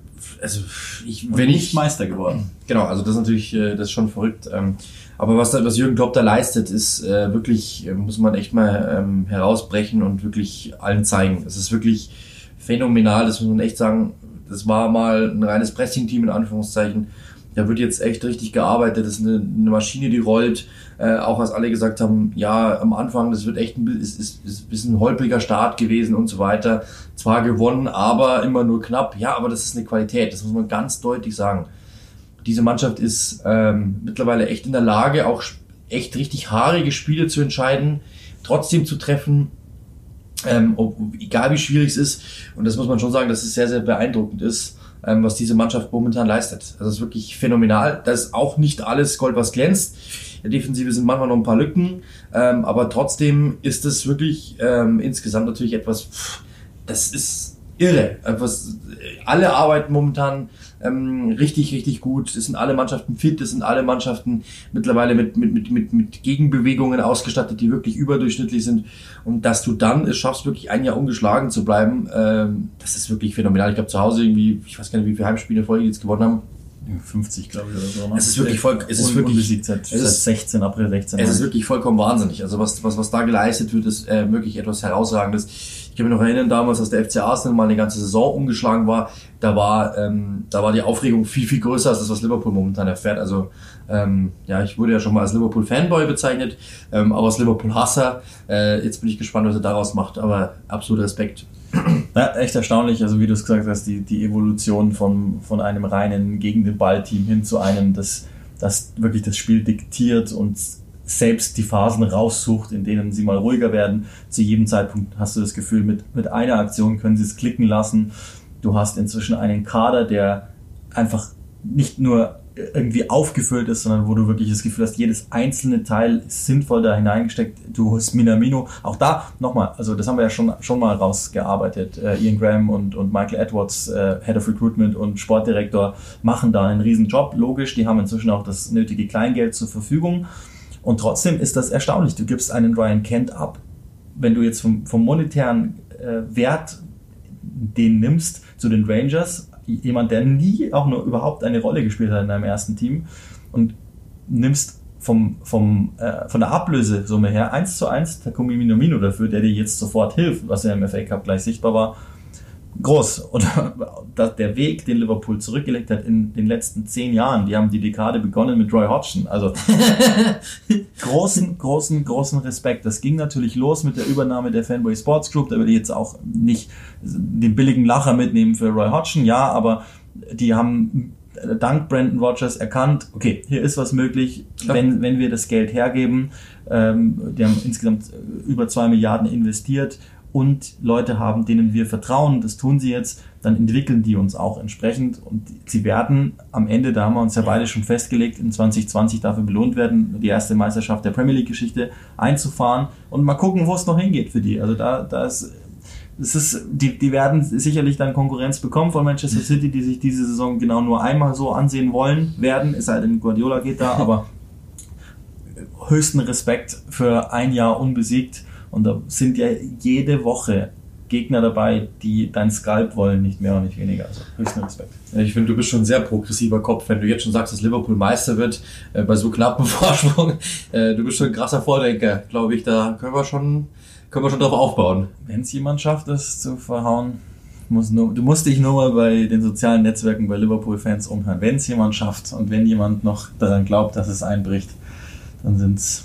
also ich, wenn ich Meister geworden. Genau, also das ist natürlich, äh, das ist schon verrückt. Ähm, aber was, was Jürgen Klopp da leistet, ist äh, wirklich, äh, muss man echt mal ähm, herausbrechen und wirklich allen zeigen. Es ist wirklich phänomenal, das muss man echt sagen. Das war mal ein reines Pressing-Team in Anführungszeichen. Da wird jetzt echt richtig gearbeitet. Das ist eine, eine Maschine, die rollt. Äh, auch als alle gesagt haben, ja, am Anfang, das wird echt ein, ist, ist, ist ein bisschen holpriger Start gewesen und so weiter. Zwar gewonnen, aber immer nur knapp. Ja, aber das ist eine Qualität. Das muss man ganz deutlich sagen diese Mannschaft ist ähm, mittlerweile echt in der Lage, auch echt richtig haarige Spiele zu entscheiden, trotzdem zu treffen, ähm, ob, egal wie schwierig es ist. Und das muss man schon sagen, dass es sehr, sehr beeindruckend ist, ähm, was diese Mannschaft momentan leistet. Also es ist wirklich phänomenal. Da ist auch nicht alles Gold, was glänzt. In der Defensive sind manchmal noch ein paar Lücken, ähm, aber trotzdem ist es wirklich ähm, insgesamt natürlich etwas, pff, das ist irre. Einfach, alle arbeiten momentan ähm, richtig, richtig gut. Es sind alle Mannschaften fit, es sind alle Mannschaften mittlerweile mit, mit, mit, mit, mit Gegenbewegungen ausgestattet, die wirklich überdurchschnittlich sind. Und dass du dann es schaffst, wirklich ein Jahr ungeschlagen zu bleiben, ähm, das ist wirklich phänomenal. Ich glaube, zu Hause irgendwie, ich weiß gar nicht, wie viele Heimspiele Folge jetzt gewonnen haben. 50, glaube ich, oder so. ne? Es ist wirklich voll- es ist wirklich- seit, es ist- seit 16, April 16. Es ist wirklich vollkommen wahnsinnig. Also was, was, was da geleistet wird, ist äh, wirklich etwas Herausragendes. Ich kann mich noch erinnern, damals, als der FC Arsenal mal eine ganze Saison umgeschlagen war, da war, ähm, da war die Aufregung viel, viel größer als das, was Liverpool momentan erfährt. Also ähm, ja, ich wurde ja schon mal als Liverpool-Fanboy bezeichnet, ähm, aber als Liverpool-Hasser. Äh, jetzt bin ich gespannt, was er daraus macht, aber absolut Respekt. Ja, echt erstaunlich, also wie du es gesagt hast, die, die Evolution von, von einem reinen gegen den Ball-Team hin zu einem, das, das wirklich das Spiel diktiert und selbst die Phasen raussucht, in denen sie mal ruhiger werden. Zu jedem Zeitpunkt hast du das Gefühl, mit, mit einer Aktion können sie es klicken lassen. Du hast inzwischen einen Kader, der einfach nicht nur irgendwie aufgefüllt ist, sondern wo du wirklich das Gefühl hast, jedes einzelne Teil ist sinnvoll da hineingesteckt. Du hast Minamino, auch da nochmal, also das haben wir ja schon, schon mal rausgearbeitet. Äh, Ian Graham und, und Michael Edwards, äh, Head of Recruitment und Sportdirektor, machen da einen riesen Job. Logisch, die haben inzwischen auch das nötige Kleingeld zur Verfügung. Und trotzdem ist das erstaunlich. Du gibst einen Ryan Kent ab. Wenn du jetzt vom, vom monetären äh, Wert den nimmst zu den Rangers, jemand, der nie auch nur überhaupt eine Rolle gespielt hat in deinem ersten Team und nimmst vom, vom, äh, von der Ablösesumme her 1 zu 1 Takumi Minamino dafür, der dir jetzt sofort hilft, was ja im FA Cup gleich sichtbar war, groß. Und der Weg, den Liverpool zurückgelegt hat in den letzten zehn Jahren, die haben die Dekade begonnen mit Roy Hodgson. Also großen, großen, großen Respekt. Das ging natürlich los mit der Übernahme der Fanboy Sports Group. Da würde ich jetzt auch nicht den billigen Lacher mitnehmen für Roy Hodgson, ja, aber die haben dank Brandon Rogers erkannt, okay, hier ist was möglich, wenn, wenn wir das Geld hergeben. Ähm, die haben insgesamt über zwei Milliarden investiert und Leute haben, denen wir vertrauen, das tun sie jetzt, dann entwickeln die uns auch entsprechend und sie werden am Ende, da haben wir uns ja beide schon festgelegt, in 2020 dafür belohnt werden, die erste Meisterschaft der Premier League Geschichte einzufahren und mal gucken, wo es noch hingeht für die. Also da, da ist, es ist, die, die werden sicherlich dann Konkurrenz bekommen von Manchester City, die sich diese Saison genau nur einmal so ansehen wollen werden, es sei denn Guardiola geht da, aber höchsten Respekt für ein Jahr unbesiegt und da sind ja jede Woche Gegner dabei, die dein Skalp wollen, nicht mehr und nicht weniger. Also höchsten Respekt. Ich finde, du bist schon ein sehr progressiver Kopf, wenn du jetzt schon sagst, dass Liverpool Meister wird, äh, bei so knappen Vorsprung. Äh, du bist schon ein krasser Vordenker, glaube ich. Da können wir schon, können wir schon drauf aufbauen. Wenn es jemand schafft, das zu verhauen, muss nur, du musst dich nur mal bei den sozialen Netzwerken bei Liverpool-Fans umhören. Wenn es jemand schafft und wenn jemand noch daran glaubt, dass es einbricht, dann sind es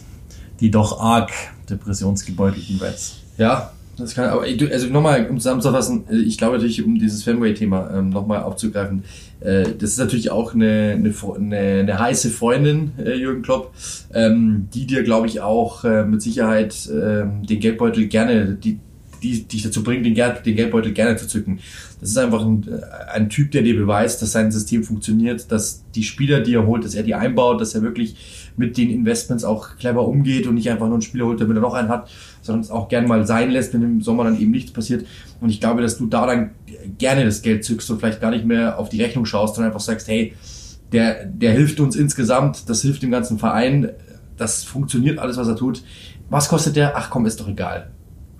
die doch arg depressionsgebeutelten Reds. Ja, das kann, aber du- also nochmal, um zusammenzufassen, äh, ich glaube natürlich, um dieses Fanway-Thema ähm, nochmal aufzugreifen, äh, das ist natürlich auch eine, eine, eine, eine heiße Freundin, äh, Jürgen Klopp, ähm, die dir, glaube ich, auch äh, mit Sicherheit ähm, den Geldbeutel gerne, die, die dich dazu bringt, den, den Geldbeutel gerne zu zücken. Das ist einfach ein, äh, ein Typ, der dir beweist, dass sein System funktioniert, dass die Spieler, die er holt, dass er die einbaut, dass er wirklich mit den Investments auch clever umgeht und nicht einfach nur einen Spieler holt, damit er noch einen hat, sondern es auch gern mal sein lässt, wenn im Sommer dann eben nichts passiert. Und ich glaube, dass du da dann gerne das Geld zückst und vielleicht gar nicht mehr auf die Rechnung schaust, sondern einfach sagst, hey, der, der hilft uns insgesamt, das hilft dem ganzen Verein, das funktioniert alles, was er tut. Was kostet der? Ach komm, ist doch egal.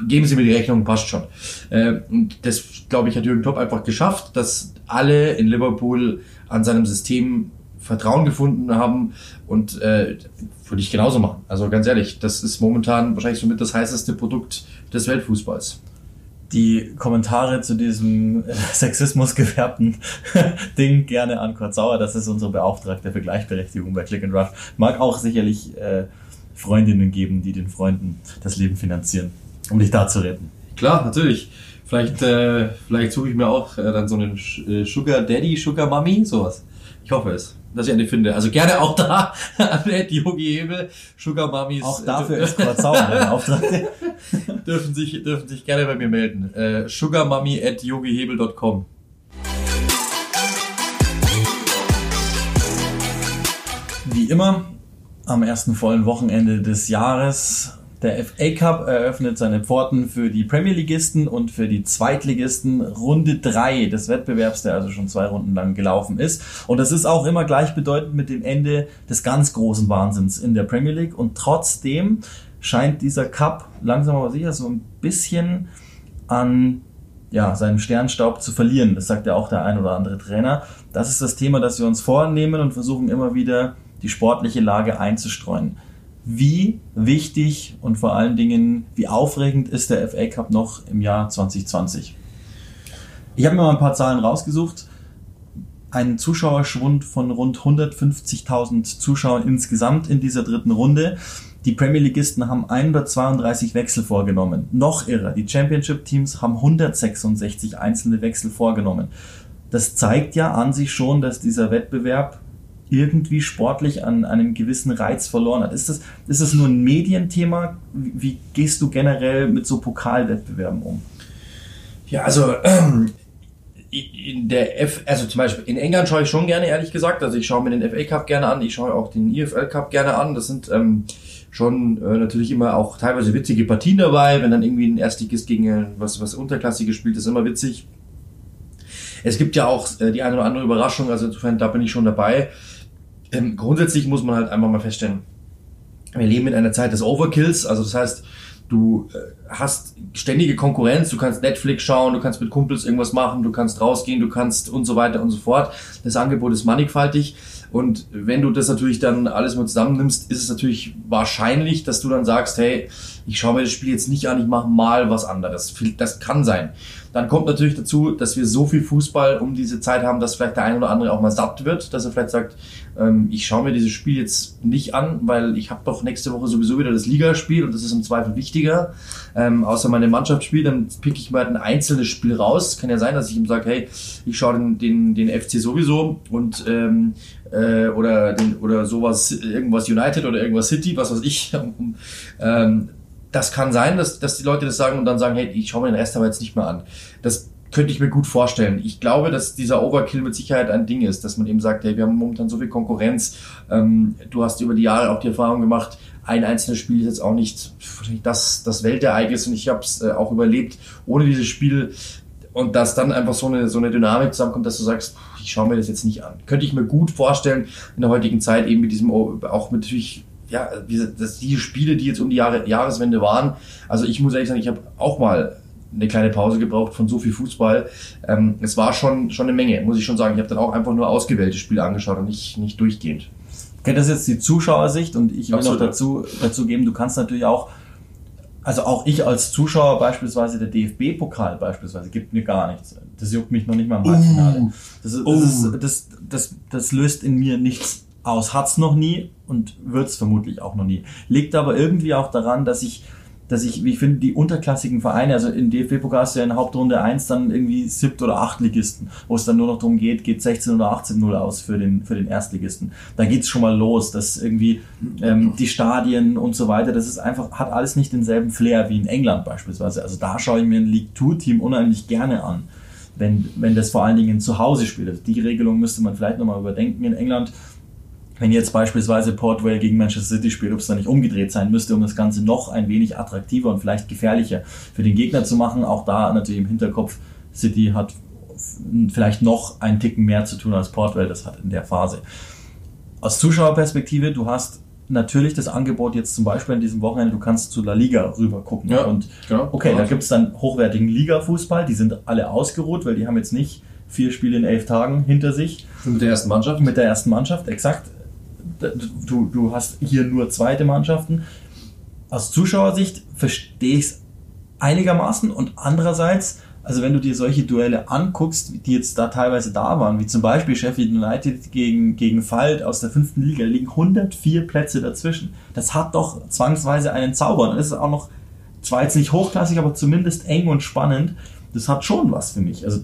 Geben Sie mir die Rechnung, passt schon. Äh, und das, glaube ich, hat Jürgen Klopp einfach geschafft, dass alle in Liverpool an seinem System Vertrauen gefunden haben und äh, würde ich genauso machen. Also ganz ehrlich, das ist momentan wahrscheinlich somit das heißeste Produkt des Weltfußballs. die Kommentare zu diesem äh, sexismusgefärbten Ding gerne an Kurt Sauer. Das ist unsere Beauftragte für Gleichberechtigung bei Click and Rush. Mag auch sicherlich äh, Freundinnen geben, die den Freunden das Leben finanzieren, um dich da zu retten. Klar, natürlich. Vielleicht, äh, vielleicht suche ich mir auch äh, dann so einen äh, Sugar Daddy, Sugar Mummy, sowas. Ich hoffe es, dass ich eine finde. Also gerne auch da an die Yogi Hebel, Sugar Mummies. Auch dafür ist Kurt Sauer der Beauftragte. dürfen sich, dürfen sich gerne bei mir melden. Äh, sugarmummy at yogihebel.com. Wie immer, am ersten vollen Wochenende des Jahres Der FA Cup eröffnet seine Pforten für die Premier Ligisten und für die Zweitligisten Runde 3 des Wettbewerbs, der also schon zwei Runden lang gelaufen ist. Und das ist auch immer gleichbedeutend mit dem Ende des ganz großen Wahnsinns in der Premier League. Und trotzdem scheint dieser Cup langsam aber sicher so ein bisschen an ja, seinen Sternstaub zu verlieren. Das sagt ja auch der ein oder andere Trainer. Das ist das Thema, das wir uns vornehmen und versuchen immer wieder die sportliche Lage einzustreuen wie wichtig und vor allen Dingen, wie aufregend ist der FA Cup noch im Jahr 2020? Ich habe mir mal ein paar Zahlen rausgesucht. Ein Zuschauerschwund von rund 150.000 Zuschauern insgesamt in dieser dritten Runde. Die Premier Leagueisten haben 132 Wechsel vorgenommen. Noch irrer, die Championship-Teams haben 166 einzelne Wechsel vorgenommen. Das zeigt ja an sich schon, dass dieser Wettbewerb irgendwie sportlich an einem gewissen Reiz verloren hat. Ist das, ist das nur ein Medienthema? Wie, wie gehst du generell mit so Pokalwettbewerben um? Ja, also ähm, in der F, also zum Beispiel in England schaue ich schon gerne, ehrlich gesagt. Also ich schaue mir den FA Cup gerne an, ich schaue auch den EFL Cup gerne an. Das sind ähm, schon äh, natürlich immer auch teilweise witzige Partien dabei. Wenn dann irgendwie ein Erstligist gegen was, was Unterklassiges spielt, ist immer witzig. Es gibt ja auch äh, die eine oder andere Überraschung, also insofern da bin ich schon dabei. Ähm, grundsätzlich muss man halt einfach mal feststellen, wir leben in einer Zeit des Overkills, also das heißt, du äh, hast ständige Konkurrenz, du kannst Netflix schauen, du kannst mit Kumpels irgendwas machen, du kannst rausgehen, du kannst und so weiter und so fort. Das Angebot ist mannigfaltig und wenn du das natürlich dann alles mal zusammennimmst, ist es natürlich wahrscheinlich, dass du dann sagst, hey, ich schaue mir das Spiel jetzt nicht an, ich mache mal was anderes. Das kann sein. Dann kommt natürlich dazu, dass wir so viel Fußball um diese Zeit haben, dass vielleicht der ein oder andere auch mal satt wird, dass er vielleicht sagt, ähm, ich schaue mir dieses Spiel jetzt nicht an, weil ich habe doch nächste Woche sowieso wieder das Ligaspiel und das ist im Zweifel wichtiger. Ähm, außer meine Mannschaft spielt, dann pick ich mal ein einzelnes Spiel raus. Kann ja sein, dass ich ihm sage, hey, ich schaue den, den, den FC sowieso und ähm, äh, oder den, oder sowas, irgendwas United oder irgendwas City, was weiß ich. ähm, das kann sein, dass, dass die Leute das sagen und dann sagen, hey, ich schaue mir den Rest aber jetzt nicht mehr an. Das könnte ich mir gut vorstellen. Ich glaube, dass dieser Overkill mit Sicherheit ein Ding ist, dass man eben sagt, hey, wir haben momentan so viel Konkurrenz. Ähm, du hast über die Jahre auch die Erfahrung gemacht, ein einzelnes Spiel ist jetzt auch nicht das, das Weltereignis und ich habe es äh, auch überlebt ohne dieses Spiel und dass dann einfach so eine, so eine Dynamik zusammenkommt, dass du sagst, ich schaue mir das jetzt nicht an. Könnte ich mir gut vorstellen in der heutigen Zeit eben mit diesem, auch mit natürlich ja, dass diese Spiele, die jetzt um die Jahre, Jahreswende waren, also ich muss ehrlich sagen, ich habe auch mal eine kleine Pause gebraucht von so viel Fußball. Ähm, es war schon, schon eine Menge, muss ich schon sagen. Ich habe dann auch einfach nur ausgewählte Spiele angeschaut und nicht, nicht durchgehend. Okay, das ist jetzt die Zuschauersicht und ich will Absolut. noch dazu, dazu geben, du kannst natürlich auch, also auch ich als Zuschauer beispielsweise, der DFB-Pokal beispielsweise, gibt mir gar nichts. Das juckt mich noch nicht mal im Halbfinale. Uh, das, ist, das, ist, das, das, das löst in mir nichts aus. Hat's noch nie und wird's vermutlich auch noch nie. Liegt aber irgendwie auch daran, dass ich dass ich, ich finde, die unterklassigen Vereine, also in DFB-Pokal du ja in Hauptrunde 1 dann irgendwie siebt oder achtligisten, wo es dann nur noch darum geht, geht 16 oder 18-0 aus für den, für den Erstligisten. Da geht's schon mal los, dass irgendwie ähm, die Stadien und so weiter, das ist einfach, hat alles nicht denselben Flair wie in England beispielsweise. Also da schaue ich mir ein League 2-Team unheimlich gerne an, wenn, wenn das vor allen Dingen zu Hause spielt. Also die Regelung müsste man vielleicht nochmal überdenken in England wenn jetzt beispielsweise Port Vale gegen Manchester City spielt, ob es da nicht umgedreht sein müsste, um das Ganze noch ein wenig attraktiver und vielleicht gefährlicher für den Gegner zu machen. Auch da natürlich im Hinterkopf, City hat vielleicht noch einen Ticken mehr zu tun als Port Vale das hat in der Phase. Aus Zuschauerperspektive, du hast natürlich das Angebot jetzt zum Beispiel in diesem Wochenende, du kannst zu La Liga rüber gucken. Ja, und genau, okay, genau. da gibt es dann hochwertigen Liga-Fußball, die sind alle ausgeruht, weil die haben jetzt nicht vier Spiele in elf Tagen hinter sich. Mit der ersten Mannschaft? Mit der ersten Mannschaft, exakt du, du hast hier nur zweite Mannschaften. Aus Zuschauersicht verstehe ich es einigermaßen und andererseits, also wenn du dir solche Duelle anguckst, die jetzt da teilweise da waren, wie zum Beispiel Sheffield United gegen, gegen Falt aus der fünften Liga, da liegen 104 Plätze dazwischen. Das hat doch zwangsweise einen Zauber. Und das ist auch noch, zwar jetzt nicht hochklassig, aber zumindest eng und spannend. Das hat schon was für mich. Also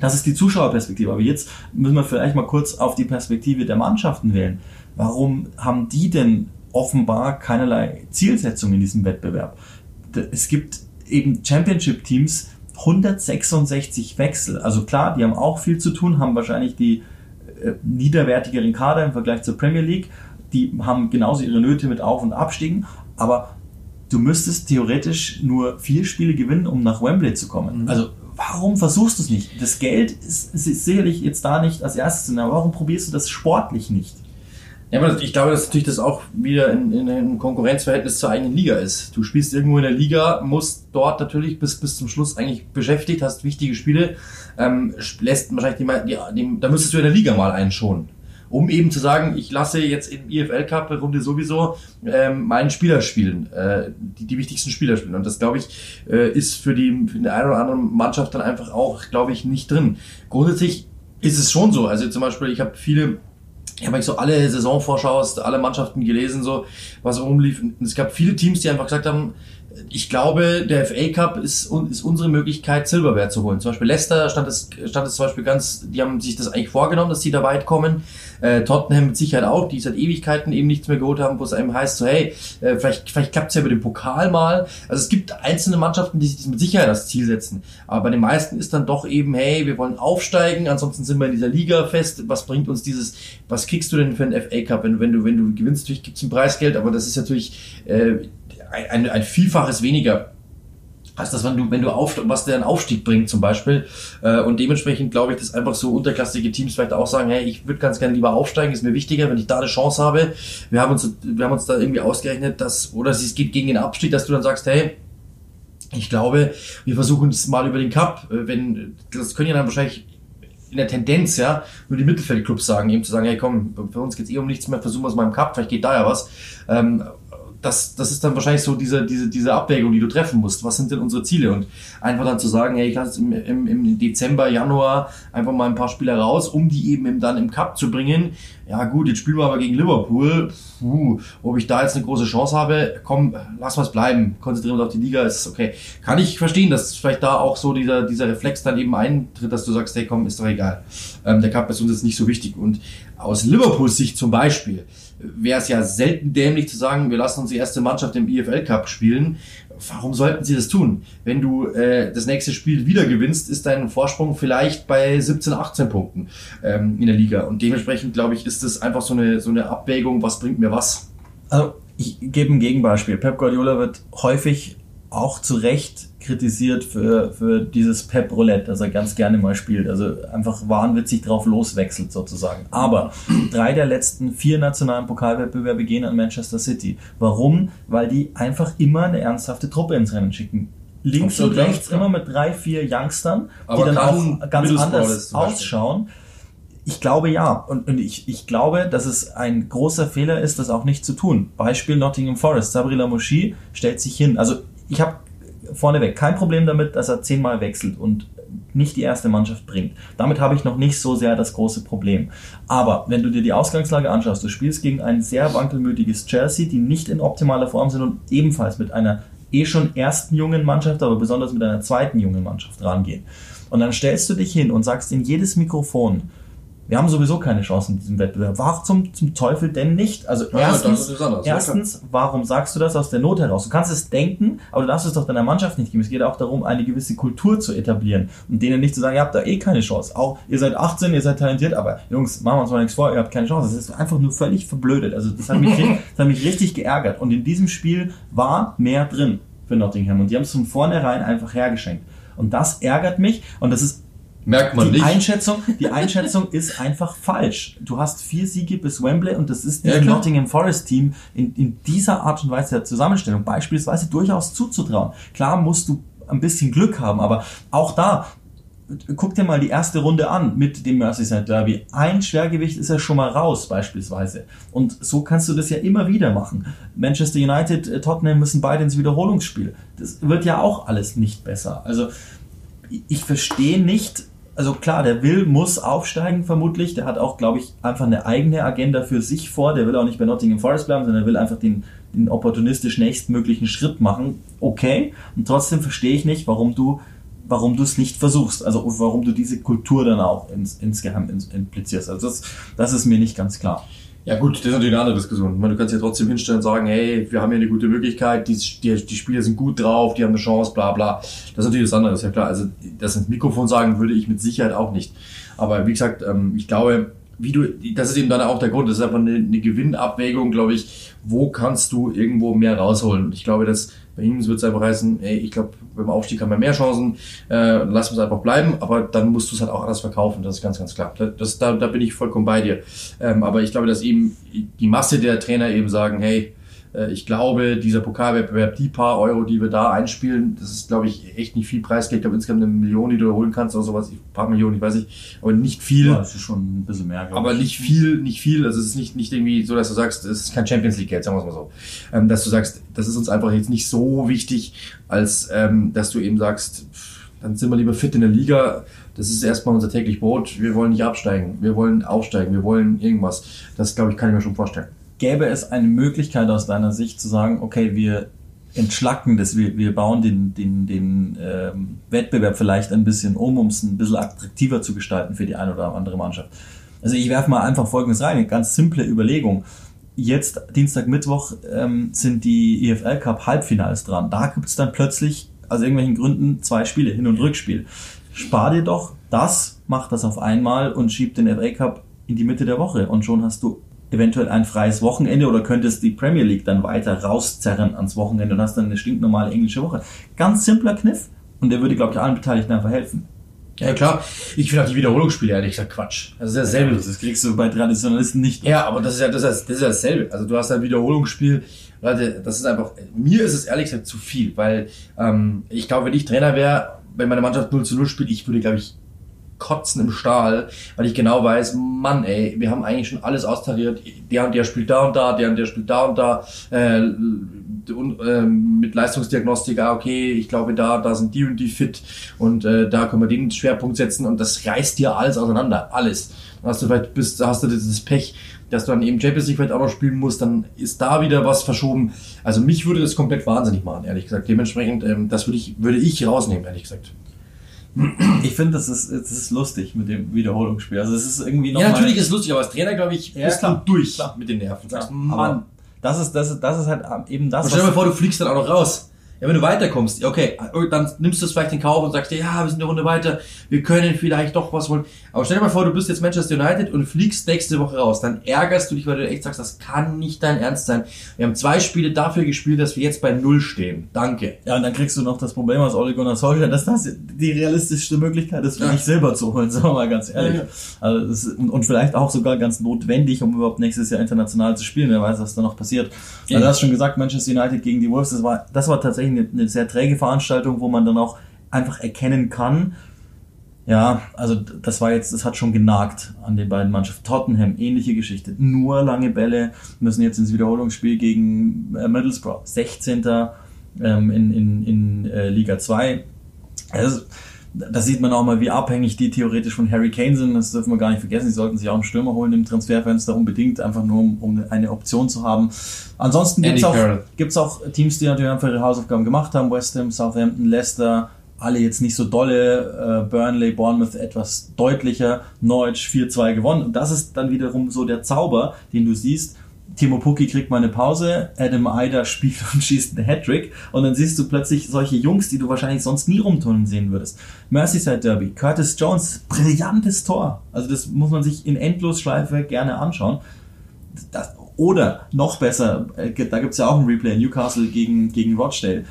das ist die Zuschauerperspektive. Aber jetzt müssen wir vielleicht mal kurz auf die Perspektive der Mannschaften wählen. Warum haben die denn offenbar keinerlei Zielsetzung in diesem Wettbewerb? Es gibt eben Championship-Teams, 166 Wechsel. Also klar, die haben auch viel zu tun, haben wahrscheinlich die äh, niederwertigeren Kader im Vergleich zur Premier League. Die haben genauso ihre Nöte mit Auf- und Abstiegen. Aber du müsstest theoretisch nur vier Spiele gewinnen, um nach Wembley zu kommen. Mhm. Also warum versuchst du es nicht? Das Geld ist, ist sicherlich jetzt da nicht als erstes, aber warum probierst du das sportlich nicht? Ja, aber ich glaube, dass natürlich das auch wieder in, in einem Konkurrenzverhältnis zur eigenen Liga ist. Du spielst irgendwo in der Liga, musst dort natürlich bis, bis zum Schluss eigentlich beschäftigt, hast wichtige Spiele, ähm, lässt wahrscheinlich die, die, die, da müsstest du in der Liga mal einen schon. Um eben zu sagen, ich lasse jetzt im IFL Cup Runde sowieso ähm, meinen Spieler spielen, äh, die, die wichtigsten Spieler spielen. Und das, glaube ich, äh, ist für die, für die eine oder andere Mannschaft dann einfach auch, glaube ich, nicht drin. Grundsätzlich ist es schon so. Also zum Beispiel, ich habe viele ich habe eigentlich so alle Saisonvorschaus, alle Mannschaften gelesen, so was rumlief. Und es gab viele Teams, die einfach gesagt haben, ich glaube, der FA Cup ist, ist unsere Möglichkeit, Silberwert zu holen. Zum Beispiel Leicester stand es, stand es zum Beispiel ganz, die haben sich das eigentlich vorgenommen, dass sie da weit kommen. Äh, Tottenham mit Sicherheit auch, die seit Ewigkeiten eben nichts mehr geholt haben, wo es einem heißt, so hey, äh, vielleicht, vielleicht klappt es ja mit dem Pokal mal. Also es gibt einzelne Mannschaften, die sich das mit Sicherheit als Ziel setzen. Aber bei den meisten ist dann doch eben, hey, wir wollen aufsteigen, ansonsten sind wir in dieser Liga fest. Was bringt uns dieses, was kriegst du denn für einen FA Cup? Wenn, wenn du, wenn du gewinnst, natürlich gibt's ein Preisgeld, aber das ist natürlich äh, ein, ein, ein Vielfaches weniger als das, wenn du, wenn du auf, was der einen Aufstieg bringt zum Beispiel. Äh, und dementsprechend glaube ich, dass einfach so unterklassige Teams vielleicht auch sagen, hey, ich würde ganz gerne lieber aufsteigen, ist mir wichtiger, wenn ich da eine Chance habe. Wir haben uns, wir haben uns da irgendwie ausgerechnet, dass, oder es geht gegen den Abstieg, dass du dann sagst, hey, ich glaube, wir versuchen es mal über den Cup, äh, wenn, das können ja dann wahrscheinlich in der Tendenz, ja, nur die Mittelfeldclubs sagen, eben zu sagen, hey komm, für uns geht's eh um nichts mehr, versuchen wir es mal im Cup, vielleicht geht da ja was. Ähm, das, das ist dann wahrscheinlich so diese, diese, diese Abwägung, die du treffen musst. Was sind denn unsere Ziele? Und einfach dann zu sagen, hey, ich lasse im, im, im Dezember, Januar einfach mal ein paar Spieler raus, um die eben dann im Cup zu bringen. Ja gut, jetzt spielen wir aber gegen Liverpool. Puh, ob ich da jetzt eine große Chance habe, komm, lass was bleiben. Konzentrieren wir uns auf die Liga, ist okay. Kann ich verstehen, dass vielleicht da auch so dieser, dieser Reflex dann eben eintritt, dass du sagst, hey komm, ist doch egal. Ähm, der Cup ist uns jetzt nicht so wichtig. Und aus Liverpools Sicht zum Beispiel, wäre es ja selten dämlich zu sagen, wir lassen unsere erste Mannschaft im IFL Cup spielen. Warum sollten sie das tun? Wenn du äh, das nächste Spiel wieder gewinnst, ist dein Vorsprung vielleicht bei 17, 18 Punkten ähm, in der Liga. Und dementsprechend, glaube ich, ist das einfach so eine, so eine Abwägung, was bringt mir was. Also ich gebe ein Gegenbeispiel. Pep Guardiola wird häufig auch zu Recht kritisiert für, für dieses Pep Roulette, das er ganz gerne mal spielt. Also einfach wahnwitzig drauf loswechselt sozusagen. Aber drei der letzten vier nationalen Pokalwettbewerbe gehen an Manchester City. Warum? Weil die einfach immer eine ernsthafte Truppe ins Rennen schicken. Links Absolut, und rechts ja. immer mit drei, vier Youngstern, Aber die dann auch ganz anders ausschauen. Ich glaube ja. Und, und ich, ich glaube, dass es ein großer Fehler ist, das auch nicht zu tun. Beispiel Nottingham Forest. Sabri Lamouchi stellt sich hin. Also ich habe vorneweg kein Problem damit, dass er zehnmal wechselt und nicht die erste Mannschaft bringt. Damit habe ich noch nicht so sehr das große Problem. Aber wenn du dir die Ausgangslage anschaust, du spielst gegen ein sehr wankelmütiges Chelsea, die nicht in optimaler Form sind und ebenfalls mit einer eh schon ersten jungen Mannschaft, aber besonders mit einer zweiten jungen Mannschaft rangehen. Und dann stellst du dich hin und sagst in jedes Mikrofon, wir haben sowieso keine Chance in diesem Wettbewerb. Warum zum, zum Teufel denn nicht? Also Ja, erstens, erstens, warum sagst du das aus der Not heraus? Du kannst es denken, aber du darfst es doch deiner Mannschaft nicht geben. Es geht auch darum, eine gewisse Kultur zu etablieren und denen nicht zu sagen, ihr habt da eh keine Chance. Auch ihr seid 18, ihr seid talentiert, aber Jungs, machen wir uns mal nichts vor, ihr habt keine Chance. Das ist einfach nur völlig verblödet. Also das hat mich, das hat mich richtig geärgert. Und in diesem Spiel war mehr drin für Nottingham und die haben es von vornherein einfach hergeschenkt. Und das ärgert mich und das ist Merkt man die nicht. Einschätzung, die Einschätzung ist einfach falsch. Du hast vier Siege bis Wembley und das ist Ja, diesem klar. Nottingham Forest Team in, in dieser Art und Weise der Zusammenstellung beispielsweise durchaus zuzutrauen. Klar musst du ein bisschen Glück haben, aber auch da, guck dir mal die erste Runde an mit dem Merseyside Derby. Ein Schwergewicht ist ja schon mal raus beispielsweise. Und so kannst du das ja immer wieder machen. Manchester United, äh, Tottenham müssen beide ins Wiederholungsspiel. Das wird ja auch alles nicht besser. Also ich verstehe nicht, also klar, der will, muss aufsteigen vermutlich. Der hat auch, glaube ich, einfach eine eigene Agenda für sich vor. Der will auch nicht bei Nottingham Forest bleiben, sondern er will einfach den, den opportunistisch nächstmöglichen Schritt machen. Okay. Und trotzdem verstehe ich nicht, warum du warum du es nicht versuchst, also warum du diese Kultur dann auch ins, insgeheim ins, implizierst. Also das, das ist mir nicht ganz klar. Ja gut, das ist natürlich eine andere Diskussion. Du kannst ja trotzdem hinstellen und sagen, hey, wir haben hier eine gute Möglichkeit, die, die, die Spieler sind gut drauf, die haben eine Chance, bla bla. Das ist natürlich das andere, ist ja klar. Also das ins Mikrofon sagen würde ich mit Sicherheit auch nicht. Aber wie gesagt, ähm, ich glaube, wie du, das ist eben dann auch der Grund, das ist einfach eine, eine Gewinnabwägung, glaube ich, wo kannst du irgendwo mehr rausholen. Ich glaube, dass bei ihm wird es einfach heißen, ey, ich glaube, beim Aufstieg haben wir mehr Chancen, äh, lass uns einfach bleiben, aber dann musst du es halt auch anders verkaufen, das ist ganz, ganz klar. Das, da, da bin ich vollkommen bei dir. Ähm, aber ich glaube, dass eben die Masse der Trainer eben sagen, hey, ich glaube, dieser Pokalwettbewerb, die paar Euro, die wir da einspielen, das ist, glaube ich, echt nicht viel Preisgeld. Ich glaube, insgesamt eine Million, die du holen kannst oder sowas, ein paar Millionen, ich weiß nicht, aber nicht viel. Ja, das ist schon ein bisschen mehr, aber ich. nicht viel, nicht viel. Also es ist nicht, nicht irgendwie so, dass du sagst, es ist kein Champions League Geld, sagen wir es mal so. Ähm, dass du sagst, das ist uns einfach jetzt nicht so wichtig, als ähm, dass du eben sagst, pff, dann sind wir lieber fit in der Liga. Das ist erstmal unser täglich Brot. Wir wollen nicht absteigen. Wir wollen aufsteigen. Wir wollen irgendwas. Das, glaube ich, kann ich mir schon vorstellen gäbe es eine Möglichkeit aus deiner Sicht zu sagen, okay, wir entschlacken das, wir, wir bauen den, den, den ähm, Wettbewerb vielleicht ein bisschen um, um es ein bisschen attraktiver zu gestalten für die eine oder andere Mannschaft. Also ich werfe mal einfach Folgendes rein, eine ganz simple Überlegung. Jetzt, Dienstag, Mittwoch, ähm, sind die EFL Cup Halbfinals dran. Da gibt es dann plötzlich, aus irgendwelchen Gründen, zwei Spiele, Hin- und Rückspiel. Spar dir doch das, mach das auf einmal und schieb den FA Cup in die Mitte der Woche und schon hast du eventuell ein freies Wochenende oder könntest die Premier League dann weiter rauszerren ans Wochenende und hast dann eine stinknormale englische Woche. Ganz simpler Kniff und der würde, glaube ich, allen Beteiligten einfach helfen. Ja klar, ich finde auch die Wiederholungsspiele ehrlich gesagt Quatsch. Also das ist dasselbe. Ja, das kriegst du bei Traditionalisten nicht. Ja, aber das ist ja das ist, das ist dasselbe. Also du hast ein Wiederholungsspiel, Leute, das ist einfach, mir ist es ehrlich gesagt zu viel, weil ähm, ich glaube, wenn ich Trainer wäre, wenn meine Mannschaft 0 zu 0 spielt, ich würde, glaube ich, Kotzen im Stahl, weil ich genau weiß, Mann, ey, wir haben eigentlich schon alles austariert. Der und der spielt da und da, der und der spielt da und da. Äh, und, äh, mit Leistungsdiagnostik, ah, okay, ich glaube da, da sind die und die fit und äh, da können wir den Schwerpunkt setzen und das reißt dir alles auseinander, alles. Dann hast du vielleicht bist, hast du dieses Pech, dass du dann eben Champions League vielleicht auch noch spielen musst, dann ist da wieder was verschoben. Also mich würde das komplett wahnsinnig machen, ehrlich gesagt. Dementsprechend, ähm, das würde ich, würde ich rausnehmen, ehrlich gesagt. Ich finde, das ist, das ist lustig mit dem Wiederholungsspiel. Also es ist irgendwie noch Ja, natürlich ist es lustig, aber als Trainer, glaube ich, ja, bist du durch klar. mit den Nerven. Ja, Mann, das ist, das, ist, das ist halt eben das. Und stell dir mal vor, du fliegst dann auch noch raus. Ja, wenn du weiterkommst, okay, dann nimmst du es vielleicht in Kauf und sagst dir, ja, wir sind eine Runde weiter, wir können vielleicht doch was holen. Aber stell dir mal vor, du bist jetzt Manchester United und fliegst nächste Woche raus. Dann ärgerst du dich, weil du echt sagst, das kann nicht dein Ernst sein. Wir haben zwei Spiele dafür gespielt, dass wir jetzt bei Null stehen. Danke. Ja, und dann kriegst du noch das Problem aus Ole Gunnar Solskjaer, dass das die realistischste Möglichkeit ist, für ja. dich selber zu holen, sagen wir mal ganz ehrlich. Ja, ja. Also ist, und vielleicht auch sogar ganz notwendig, um überhaupt nächstes Jahr international zu spielen. Wer weiß, was da noch passiert. Ja. du hast schon gesagt, Manchester United gegen die Wolves, das war, das war tatsächlich eine, eine sehr träge Veranstaltung, wo man dann auch einfach erkennen kann, ja, also das war jetzt, das hat schon genagt an den beiden Mannschaften. Tottenham, ähnliche Geschichte. Nur lange Bälle, müssen jetzt ins Wiederholungsspiel gegen äh, Middlesbrough. 16. Ähm, in, in, in äh, Liga 2. Also, da sieht man auch mal, wie abhängig die theoretisch von Harry Kane sind. Das dürfen wir gar nicht vergessen. Sie sollten sich auch einen Stürmer holen im Transferfenster unbedingt, einfach nur um, um eine Option zu haben. Ansonsten gibt es auch, gibt's auch Teams, die natürlich einfach ihre Hausaufgaben gemacht haben. West Ham, Southampton, Leicester, alle jetzt nicht so dolle, äh, Burnley, Bournemouth etwas deutlicher, Norwich 4-2 gewonnen. Und das ist dann wiederum so der Zauber, den du siehst. Timo Pukki kriegt mal eine Pause, Adam Eider spielt und schießt einen Hattrick und dann siehst du plötzlich solche Jungs, die du wahrscheinlich sonst nie rumturnen sehen würdest. Merseyside Derby, Curtis Jones, brillantes Tor. Also das muss man sich in Endlosschleife gerne anschauen. Das, oder noch besser, äh, da gibt es ja auch ein Replay, Newcastle gegen, gegen Rochdale.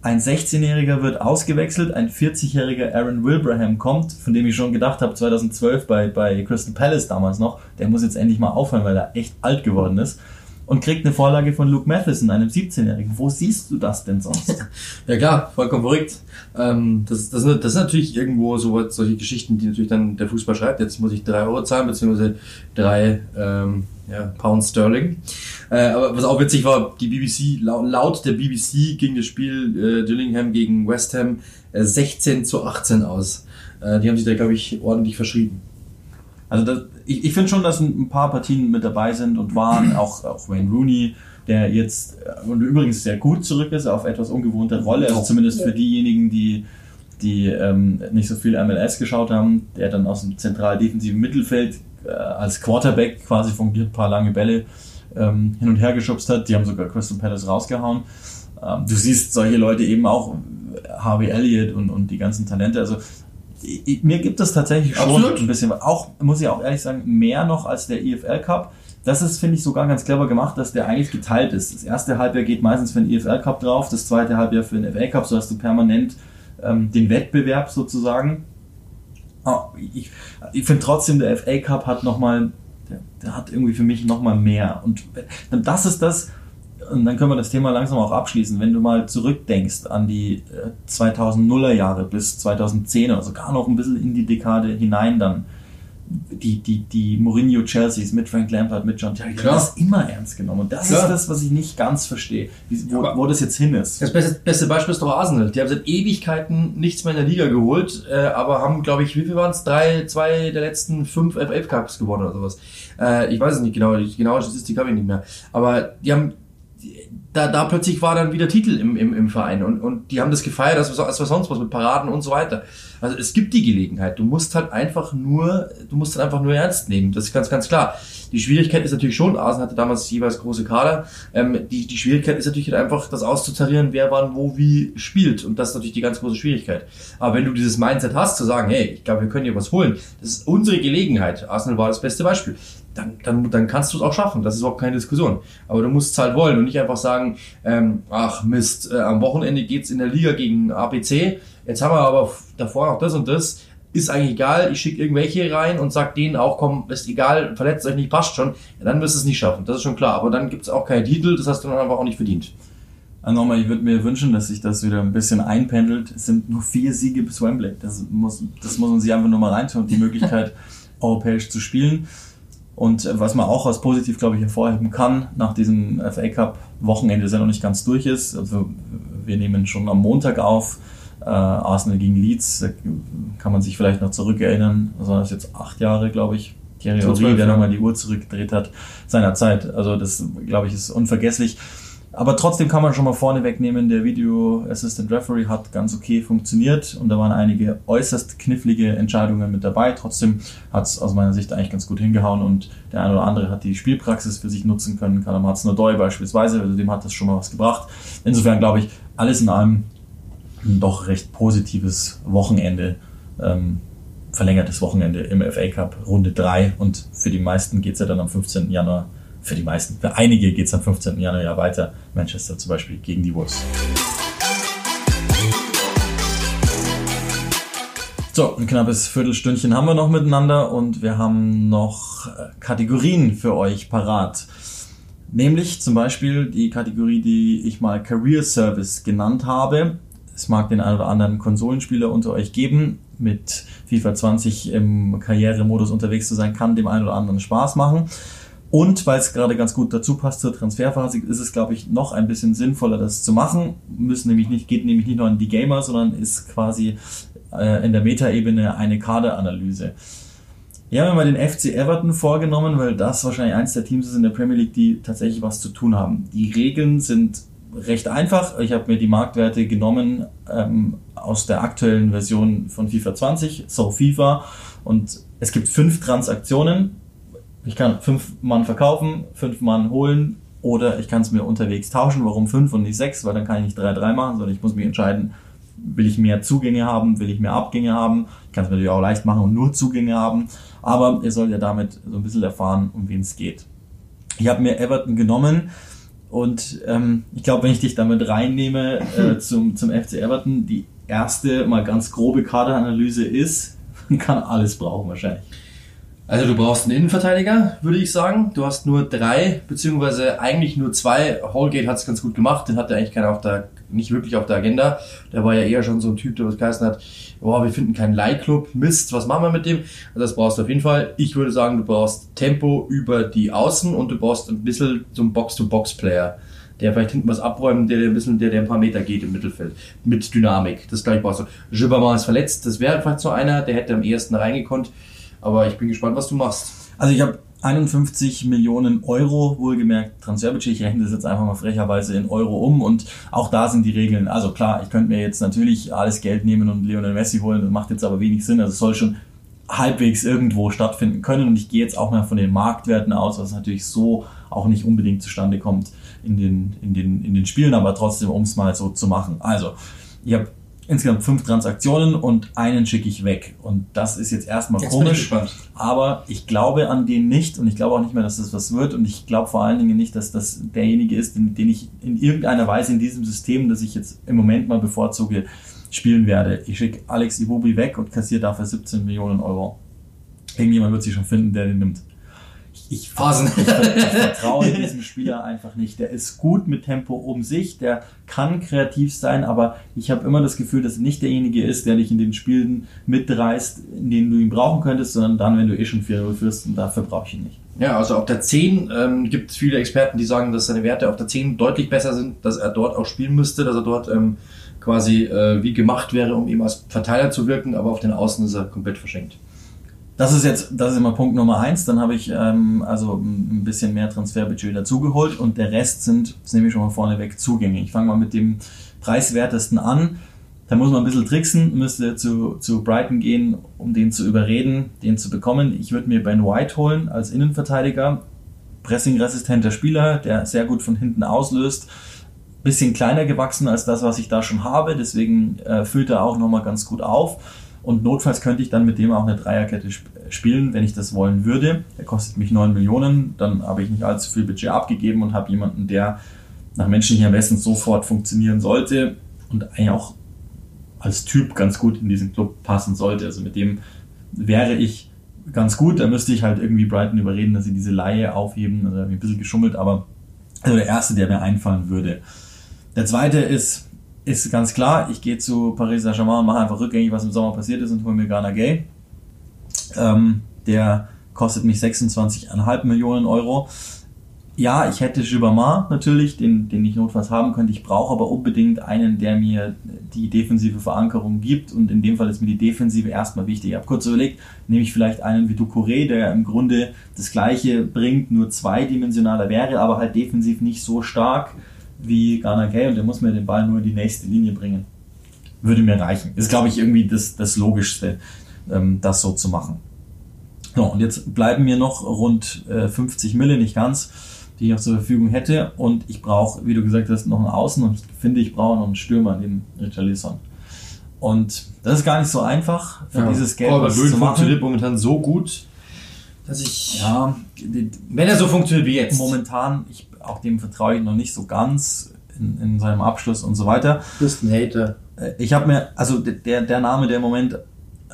Ein 16-Jähriger wird ausgewechselt, ein 40-jähriger Aaron Wilbraham kommt, von dem ich schon gedacht habe, 2012 bei, bei Crystal Palace damals noch, der muss jetzt endlich mal aufhören, weil er echt alt geworden ist. Und kriegt eine Vorlage von Luke Matheson, einem 17-Jährigen. Wo siehst du das denn sonst? ja klar, vollkommen verrückt. Ähm, das, das, das ist natürlich irgendwo so solche Geschichten, die natürlich dann der Fußball schreibt. Jetzt muss ich drei Euro zahlen, beziehungsweise drei ähm, ja, Pound Sterling. Äh, aber was auch witzig war, die BBC, laut, laut der BBC ging das Spiel äh, Dillingham gegen West Ham äh, 16 zu 18 aus. Äh, die haben sich da, glaube ich, ordentlich verschrieben. Also das, ich, ich finde schon, dass ein paar Partien mit dabei sind und waren, auch, auch Wayne Rooney, der jetzt äh, und übrigens sehr gut zurück ist auf etwas ungewohnte Rolle, also zumindest für diejenigen, die die ähm, nicht so viel MLS geschaut haben, der dann aus dem zentral defensiven Mittelfeld äh, als Quarterback quasi fungiert, ein paar lange Bälle ähm, hin und her geschubst hat. Die haben sogar Crystal Palace rausgehauen. Ähm, du siehst solche Leute eben auch, Harvey Elliott und, und die ganzen Talente. Also Mir gibt es tatsächlich schon Absolut. ein bisschen, auch, muss ich auch ehrlich sagen, mehr noch als der EFL Cup. Das ist, finde ich, sogar ganz clever gemacht, dass der eigentlich geteilt ist. Das erste Halbjahr geht meistens für den EFL Cup drauf, das zweite Halbjahr für den FA Cup, so hast du permanent ähm, den Wettbewerb sozusagen. Ah, ich ich finde trotzdem, der FA Cup hat nochmal, der, der hat irgendwie für mich nochmal mehr. Und das ist das, und dann können wir das Thema langsam auch abschließen. Wenn du mal zurückdenkst an die äh, 2000er Jahre bis 2010 oder sogar noch ein bisschen in die Dekade hinein dann, die, die, die Mourinho Chelseas mit Frank Lampard, mit John Terry, Klar. das immer ernst genommen. Und das Klar. ist das, was ich nicht ganz verstehe, wo, wo das jetzt hin ist. Das beste, beste Beispiel ist doch Arsenal. Die haben seit Ewigkeiten nichts mehr in der Liga geholt, äh, aber haben, glaube ich, wie viel waren es? Drei, zwei der letzten fünf FA Cups gewonnen oder sowas. Äh, ich weiß es nicht genau, die genaue Statistik habe ich nicht mehr. Aber die haben, da, da plötzlich war dann wieder Titel im, im, im Verein und, und die haben das gefeiert, als was, als was sonst was mit Paraden und so weiter. Also es gibt die Gelegenheit. Du musst halt einfach nur, du musst halt einfach nur ernst nehmen. Das ist ganz, ganz klar. Die Schwierigkeit ist natürlich schon, Arsenal hatte damals jeweils große Kader. Ähm, die, die Schwierigkeit ist natürlich halt einfach, das auszutarieren, wer wann wo wie spielt. Und das ist natürlich die ganz große Schwierigkeit. Aber wenn du dieses Mindset hast, zu sagen, hey, ich glaube, wir können hier was holen, das ist unsere Gelegenheit. Arsenal war das beste Beispiel. Dann, dann, dann kannst du es auch schaffen. Das ist überhaupt keine Diskussion. Aber du musst es halt wollen und nicht einfach sagen, ähm, ach Mist, äh, am Wochenende geht's in der Liga gegen APC. Jetzt haben wir aber davor noch das und das. Ist eigentlich egal, ich schicke irgendwelche rein und sag denen auch, komm, ist egal, verletzt euch nicht, passt schon. Ja, dann wirst du es nicht schaffen, das ist schon klar. Aber dann gibt's auch keine Titel, das hast du dann einfach auch nicht verdient. Also nochmal, ich würde mir wünschen, dass sich das wieder ein bisschen einpendelt. Es sind nur vier Siege bis Wembley. Das muss, das muss man sich einfach nur mal reintun, die Möglichkeit, europäisch zu spielen. Und äh, was man auch als positiv, glaube ich, hervorheben kann, nach diesem FA Cup Wochenende, das ja noch nicht ganz durch ist. Also wir nehmen schon am Montag auf, äh, Arsenal gegen Leeds, da kann man sich vielleicht noch zurückerinnern. Also das ist jetzt acht Jahre, glaube ich. Thierry Henry, der nochmal die Uhr zurückgedreht hat, seiner Zeit. Also das, glaube ich, ist unvergesslich. Aber trotzdem kann man schon mal vorne wegnehmen, der Video Assistant Referee hat ganz okay funktioniert und da waren einige äußerst knifflige Entscheidungen mit dabei. Trotzdem hat es aus meiner Sicht eigentlich ganz gut hingehauen und der eine oder andere hat die Spielpraxis für sich nutzen können. Callum Hudson-Odoi beispielsweise, also dem hat das schon mal was gebracht. Insofern glaube ich, alles in allem ein doch recht positives Wochenende, ähm, verlängertes Wochenende im FA Cup, Runde 3 und für die meisten geht's ja dann am 15. Januar, für die meisten, für einige geht's am 15. Januar ja weiter, Manchester zum Beispiel gegen die Wolves. So, ein knappes Viertelstündchen haben wir noch miteinander und wir haben noch äh, Kategorien für euch parat. Nämlich zum Beispiel die Kategorie, die ich mal Career Service genannt habe. Es mag den einen oder anderen Konsolenspieler unter euch geben. Mit FIFA 20 im Karrieremodus unterwegs zu sein, kann dem einen oder anderen Spaß machen. Und weil es gerade ganz gut dazu passt zur Transferphase, ist es, glaube ich, noch ein bisschen sinnvoller, das zu machen. Müssen nämlich nicht, geht nämlich nicht nur an die Gamer, sondern ist quasi äh, in der Metaebene eine Kaderanalyse. Ich habe mir mal den FC Everton vorgenommen, weil das wahrscheinlich eins der Teams ist in der Premier League, die tatsächlich was zu tun haben. Die Regeln sind recht einfach. Ich habe mir die Marktwerte genommen ähm, aus der aktuellen Version von FIFA 20, so FIFA. Und es gibt fünf Transaktionen. Ich kann fünf Mann verkaufen, fünf Mann holen oder ich kann es mir unterwegs tauschen. Warum fünf und nicht sechs? Weil dann kann ich nicht 3-3 machen, sondern ich muss mich entscheiden, will ich mehr Zugänge haben, will ich mehr Abgänge haben. Ich kann es mir natürlich auch leicht machen und nur Zugänge haben. Aber ihr sollt ja damit so ein bisschen erfahren, um wen es geht. Ich habe mir Everton genommen und ähm, ich glaube, wenn ich dich damit reinnehme äh, zum, zum FC Everton, die erste mal ganz grobe Kaderanalyse ist, man kann alles brauchen wahrscheinlich. Also du brauchst einen Innenverteidiger, würde ich sagen. Du hast nur drei, beziehungsweise eigentlich nur zwei. Holgate hat es ganz gut gemacht, den hatte eigentlich keiner auf der, nicht wirklich auf der Agenda. Der war ja eher schon so ein Typ, der was geheißen hat, boah, wir finden keinen Leihclub, Mist, was machen wir mit dem? Also das brauchst du auf jeden Fall. Ich würde sagen, du brauchst Tempo über die Außen und du brauchst ein bisschen so einen Box-to-Box-Player. Der vielleicht hinten was abräumen, der, ein bisschen, der, der ein paar Meter geht im Mittelfeld. Mit Dynamik. Das gleich brauchst du. Gilbermann ist verletzt, das wäre vielleicht so einer, der hätte am ehesten reingekonnt. Aber ich bin gespannt, was du machst. Also ich habe 51 Millionen Euro, wohlgemerkt Transferbudget. Ich rechne das jetzt einfach mal frecherweise in Euro um und auch da sind die Regeln. Also klar, ich könnte mir jetzt natürlich alles Geld nehmen und Lionel Messi holen, das macht jetzt aber wenig Sinn. Also es soll schon halbwegs irgendwo stattfinden können und ich gehe jetzt auch mal von den Marktwerten aus, was natürlich so auch nicht unbedingt zustande kommt in den, in den, in den Spielen, aber trotzdem, um es mal so zu machen. Also, ich habe insgesamt fünf Transaktionen und einen schicke ich weg. Und das ist jetzt erstmal Jetzt ich komisch. gespannt. Aber ich glaube an den nicht und ich glaube auch nicht mehr, dass das was wird. Und ich glaube vor allen Dingen nicht, dass das derjenige ist, den, den ich in irgendeiner Weise in diesem System, das ich jetzt im Moment mal bevorzuge, spielen werde. Ich schicke Alex Iwobi weg und kassiere dafür 17 Millionen Euro. Irgendjemand wird sich schon finden, der den nimmt. Ich, Phasen. ich vertraue diesem Spieler einfach nicht. Der ist gut mit Tempo um sich, der kann kreativ sein, aber ich habe immer das Gefühl, dass er nicht derjenige ist, der dich in den Spielen mitreißt, in denen du ihn brauchen könntest, sondern dann, wenn du eh schon 4-0 führst und dafür brauche ich ihn nicht. Ja, also auf der 10 ähm, gibt es viele Experten, die sagen, dass seine Werte auf der 10 deutlich besser sind, dass er dort auch spielen müsste, dass er dort ähm, quasi äh, wie gemacht wäre, um eben als Verteiler zu wirken, aber auf den Außen ist er komplett verschenkt. Das ist jetzt, das ist immer Punkt Nummer eins. Dann habe ich ähm, also ein bisschen mehr Transferbudget dazugeholt und der Rest sind, das nehme ich schon mal vorneweg, Zugänge. Ich fange mal mit dem preiswertesten an. Da muss man ein bisschen tricksen, müsste zu, zu Brighton gehen, um den zu überreden, den zu bekommen. Ich würde mir Ben White holen als Innenverteidiger. Pressingresistenter Spieler, der sehr gut von hinten auslöst. Bisschen kleiner gewachsen als das, was ich da schon habe. Deswegen äh, füllt er auch nochmal ganz gut auf. Und notfalls könnte ich dann mit dem auch eine Dreierkette sp spielen, wenn ich das wollen würde. Er kostet mich 9 Millionen, dann habe ich nicht allzu viel Budget abgegeben und habe jemanden, der nach menschlichem Ermessen sofort funktionieren sollte und eigentlich auch als Typ ganz gut in diesen Club passen sollte. Also mit dem wäre ich ganz gut. Da müsste ich halt irgendwie Brighton überreden, dass sie diese Laie aufheben. Also ein bisschen geschummelt, aber also der erste, der mir einfallen würde. Der zweite ist, ist ganz klar, ich gehe zu Paris Saint-Germain und mache einfach rückgängig, was im Sommer passiert ist und hole mir Ghana Gay. Ähm, der kostet mich 26,5 Millionen Euro. Ja, ich hätte Gibamar natürlich, den, den ich notfalls haben könnte. Ich brauche aber unbedingt einen, der mir die defensive Verankerung gibt. Und in dem Fall ist mir die Defensive erstmal wichtig. Ich habe kurz überlegt, nehme ich vielleicht einen wie Ducouré, der im Grunde das Gleiche bringt, nur zweidimensionaler wäre, aber halt defensiv nicht so stark wie Ghana Gay und der muss mir den Ball nur in die nächste Linie bringen. Würde mir reichen. Ist, glaube ich, irgendwie das, das Logischste, ähm, das so zu machen. So, und jetzt bleiben mir noch rund äh, 50 Mille, nicht ganz, die ich noch zur Verfügung hätte. Und ich brauche, wie du gesagt hast, noch einen Außen und ich finde, ich brauche noch einen Stürmer neben Richarlison. Und das ist gar nicht so einfach, für dieses Geld aber was Lewin zu machen. funktioniert momentan so gut, dass ich, Ja, wenn er so funktioniert wie jetzt, momentan, ich, auch dem vertraue ich noch nicht so ganz in, in seinem Abschluss und so weiter. bist ein Hater. Äh, Ich habe mir, also der, der Name, der im Moment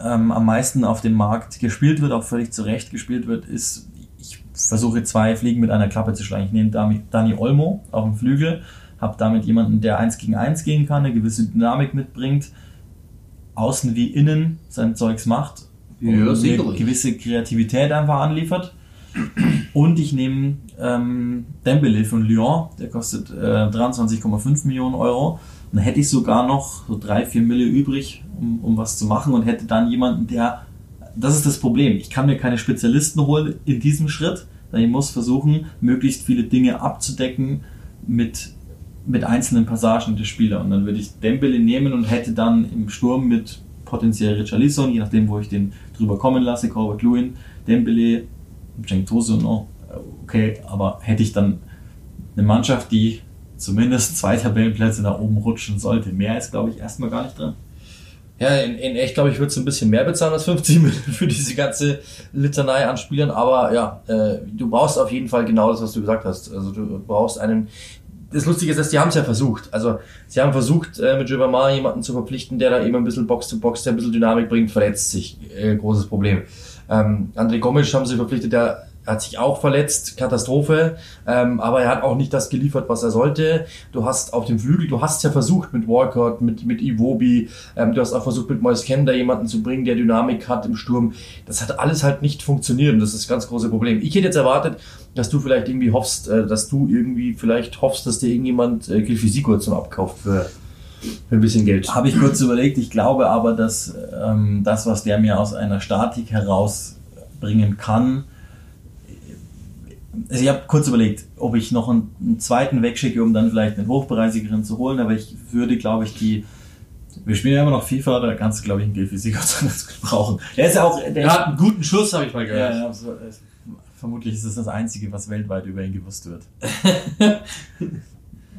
ähm, am meisten auf dem Markt gespielt wird, auch völlig zu Recht gespielt wird, ist, ich versuche zwei Fliegen mit einer Klappe zu schlagen. Ich nehme Dani, Dani Olmo auf dem Flügel, habe damit jemanden, der eins gegen eins gehen kann, eine gewisse Dynamik mitbringt, außen wie innen sein Zeugs macht Ja, eine gewisse Kreativität einfach anliefert. Und ich nehme ähm, Dembele von Lyon, der kostet äh, 23,5 Millionen Euro. Und dann hätte ich sogar noch so drei, vier Mille übrig, um, um was zu machen und hätte dann jemanden, der. Das ist das Problem. Ich kann mir keine Spezialisten holen in diesem Schritt, sondern ich muss versuchen, möglichst viele Dinge abzudecken mit, mit einzelnen Passagen des Spielers. Und dann würde ich Dembele nehmen und hätte dann im Sturm mit potenziell Richarlison, je nachdem, wo ich den drüber kommen lasse, Corbett Lewin, Dembele, Cenk Tosun, oh, okay, aber hätte ich dann eine Mannschaft, die zumindest zwei Tabellenplätze nach oben rutschen sollte. Mehr ist, glaube ich, erstmal gar nicht drin. Ja, in, in echt, glaube ich, würdest du ein bisschen mehr bezahlen als 50 Millionen für diese ganze Litanei an Spielern, aber ja, äh, du brauchst auf jeden Fall genau das, was du gesagt hast. Also du brauchst einen. Das Lustige ist, dass die haben es ja versucht. Also sie haben versucht, äh, mit Jovamar jemanden zu verpflichten, der da eben ein bisschen Box to Box, der ein bisschen Dynamik bringt, verletzt sich. Äh, großes Problem. Ähm, André Gomes haben sie verpflichtet, der hat sich auch verletzt, Katastrophe, ähm, aber er hat auch nicht das geliefert, was er sollte. Du hast auf dem Flügel, du hast ja versucht mit Walcott, mit, mit Iwobi, ähm, du hast auch versucht mit Moise Kender jemanden zu bringen, der Dynamik hat im Sturm. Das hat alles halt nicht funktioniert und das ist das ganz große Problem. Ich hätte jetzt erwartet, dass du vielleicht irgendwie hoffst, äh, dass du irgendwie vielleicht hoffst, dass dir irgendjemand äh, Gilfisiko zum Abkauf für, für ein bisschen Geld. Habe ich kurz überlegt. Ich glaube aber, dass ähm, das, was der mir aus einer Statik herausbringen kann, also ich habe kurz überlegt, ob ich noch einen, einen zweiten wegschicke, um dann vielleicht einen hochpreisigeren zu holen, aber ich würde, glaube ich, die. Wir spielen ja immer noch FIFA, da kannst du, glaube ich, einen gut brauchen. Der ist ja auch. Der Er hat einen guten Schuss, habe ich mal gehört. ja, so, äh, vermutlich ist es das Einzige, was weltweit über ihn gewusst wird.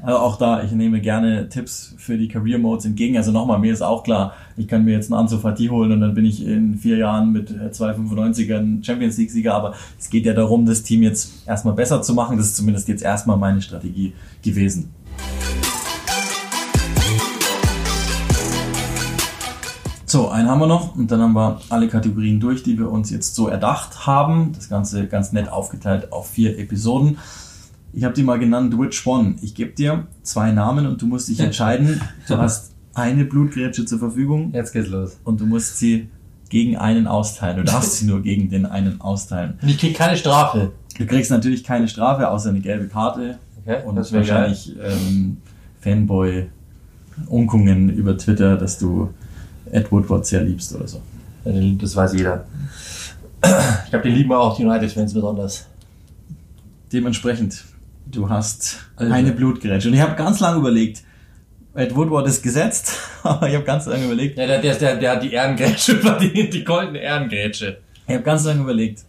Also auch da, ich nehme gerne Tipps für die Career Modes entgegen. Also nochmal, mir ist auch klar, ich kann mir jetzt einen Ansu Fati holen und dann bin ich in vier Jahren mit 295ern Champions League Sieger. Aber es geht ja darum, das Team jetzt erstmal besser zu machen. Das ist zumindest jetzt erstmal meine Strategie gewesen. So, einen haben wir noch und dann haben wir alle Kategorien durch, die wir uns jetzt so erdacht haben. Das Ganze ganz nett aufgeteilt auf vier Episoden. Ich habe die mal genannt Which One. Ich gebe dir zwei Namen und du musst dich entscheiden. Du hast eine Blutgrätsche zur Verfügung Jetzt geht's los. und du musst sie gegen einen austeilen. Du darfst sie nur gegen den einen austeilen. Und ich krieg keine Strafe. Du kriegst natürlich keine Strafe, außer eine gelbe Karte Okay, und das wahrscheinlich ähm, Fanboy-Unkungen über Twitter, dass du Ed Woodward sehr liebst oder so. Das weiß jeder. Ich glaube, die lieben auch die United-Fans besonders. Dementsprechend, du hast Also- eine Blutgrätsche. Und ich habe ganz lange überlegt, Ed Woodward ist gesetzt, aber ich habe ganz lange überlegt, Ja, der, der, der, der hat die Ehrengrätsche verdient, die goldene Ehrengrätsche. ich habe ganz lange überlegt,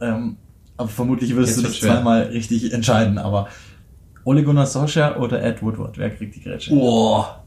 ähm, aber vermutlich wirst Jetzt du dich schwer. zweimal richtig entscheiden, aber Ole Gunnar Solskjaer oder Ed Woodward, wer kriegt die Grätsche? Boah.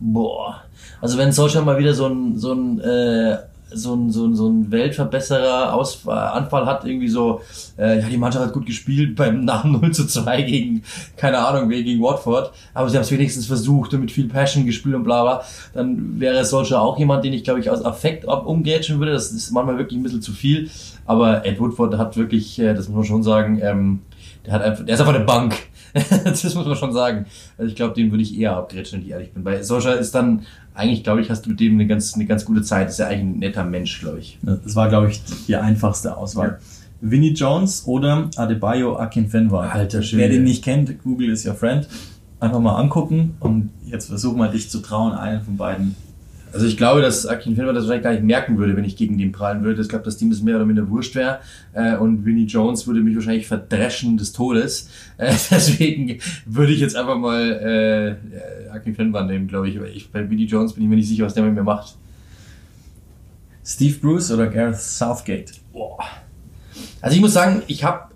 Boah. Also wenn Solskjaer mal wieder so ein, so ein, äh, so ein, so ein, so ein Weltverbesserer Aus, Anfall hat, irgendwie so, äh, ja, die Mannschaft hat gut gespielt beim nach 0 zu 2 gegen, keine Ahnung, gegen Watford, aber sie haben es wenigstens versucht und mit viel Passion gespielt und bla bla, dann wäre Solskjaer auch jemand, den ich, glaube ich, aus Affekt ab umgrätschen würde. Das ist manchmal wirklich ein bisschen zu viel, aber Ed Woodward hat wirklich, äh, das muss man schon sagen, ähm, der hat einfach, der ist einfach eine Bank. das muss man schon sagen. Also ich glaube, den würde ich eher abgrätschen, wenn ich ehrlich bin. Bei Solskjaer ist dann, eigentlich glaube ich, hast du mit dem eine ganz, eine ganz gute Zeit. Ist ja eigentlich ein netter Mensch, glaube ich. Das war, glaube ich, die einfachste Auswahl. Vinnie Jones oder Adebayo Akinfenwa. Alter Schwede. Wer den nicht kennt, Google is your friend. Einfach mal angucken und jetzt versuch mal dich zu trauen, einen von beiden. Also ich glaube, dass Akin Fenwer das wahrscheinlich gar nicht merken würde, wenn ich gegen den prallen würde. Ich glaube, das Team ist mehr oder minder wurscht wäre. Äh, und Vinnie Jones würde mich wahrscheinlich verdreschen des Todes. Äh, deswegen würde ich jetzt einfach mal äh, Akin Fenwer nehmen, glaube ich. Ich. Bei Vinnie Jones bin ich mir nicht sicher, was der mit mir macht. Steve Bruce oder Gareth Southgate? Boah. Also ich muss sagen, ich habe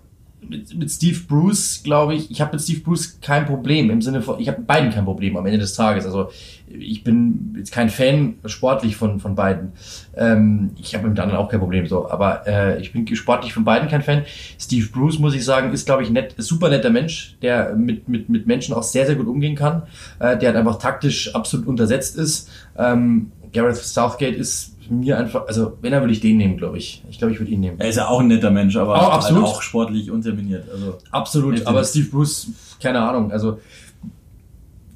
mit, mit Steve Bruce, glaube ich, ich habe mit Steve Bruce kein Problem im Sinne von, ich habe mit beiden kein Problem am Ende des Tages. Also ich bin jetzt kein Fan sportlich von von beiden. Ähm, ich habe mit dem anderen auch kein Problem so, aber äh, ich bin sportlich von beiden kein Fan. Steve Bruce muss ich sagen, ist glaube ich nett, super netter Mensch, der mit mit mit Menschen auch sehr sehr gut umgehen kann. Äh, der halt einfach taktisch absolut untersetzt ist. Ähm, Gareth Southgate ist mir einfach, also wenn er würde ich den nehmen, glaube ich. Ich glaube, ich würde ihn nehmen. Er ist ja auch ein netter Mensch, aber Oh. Halt auch sportlich unterminiert. Also Absolut, aber Steve Bruce, keine Ahnung, also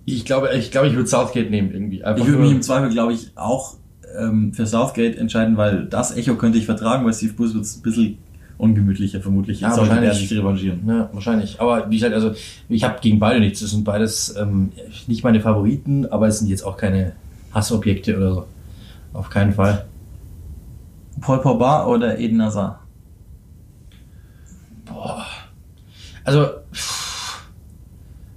ich glaube, ich glaube, ich würde Southgate nehmen irgendwie. Einfach ich würde mich im Zweifel, glaube ich, auch ähm, für Southgate entscheiden, weil das Echo könnte ich vertragen, weil Steve Bruce wird es ein bisschen ungemütlicher, vermutlich. Ja, wahrscheinlich. sich revanchieren. Ja, wahrscheinlich. Aber wie gesagt, also ich habe gegen beide nichts. Das sind beides ähm, nicht meine Favoriten, aber es sind jetzt auch keine Hassobjekte oder so. Auf keinen Fall. Paul Pogba oder Eden Hazard? Also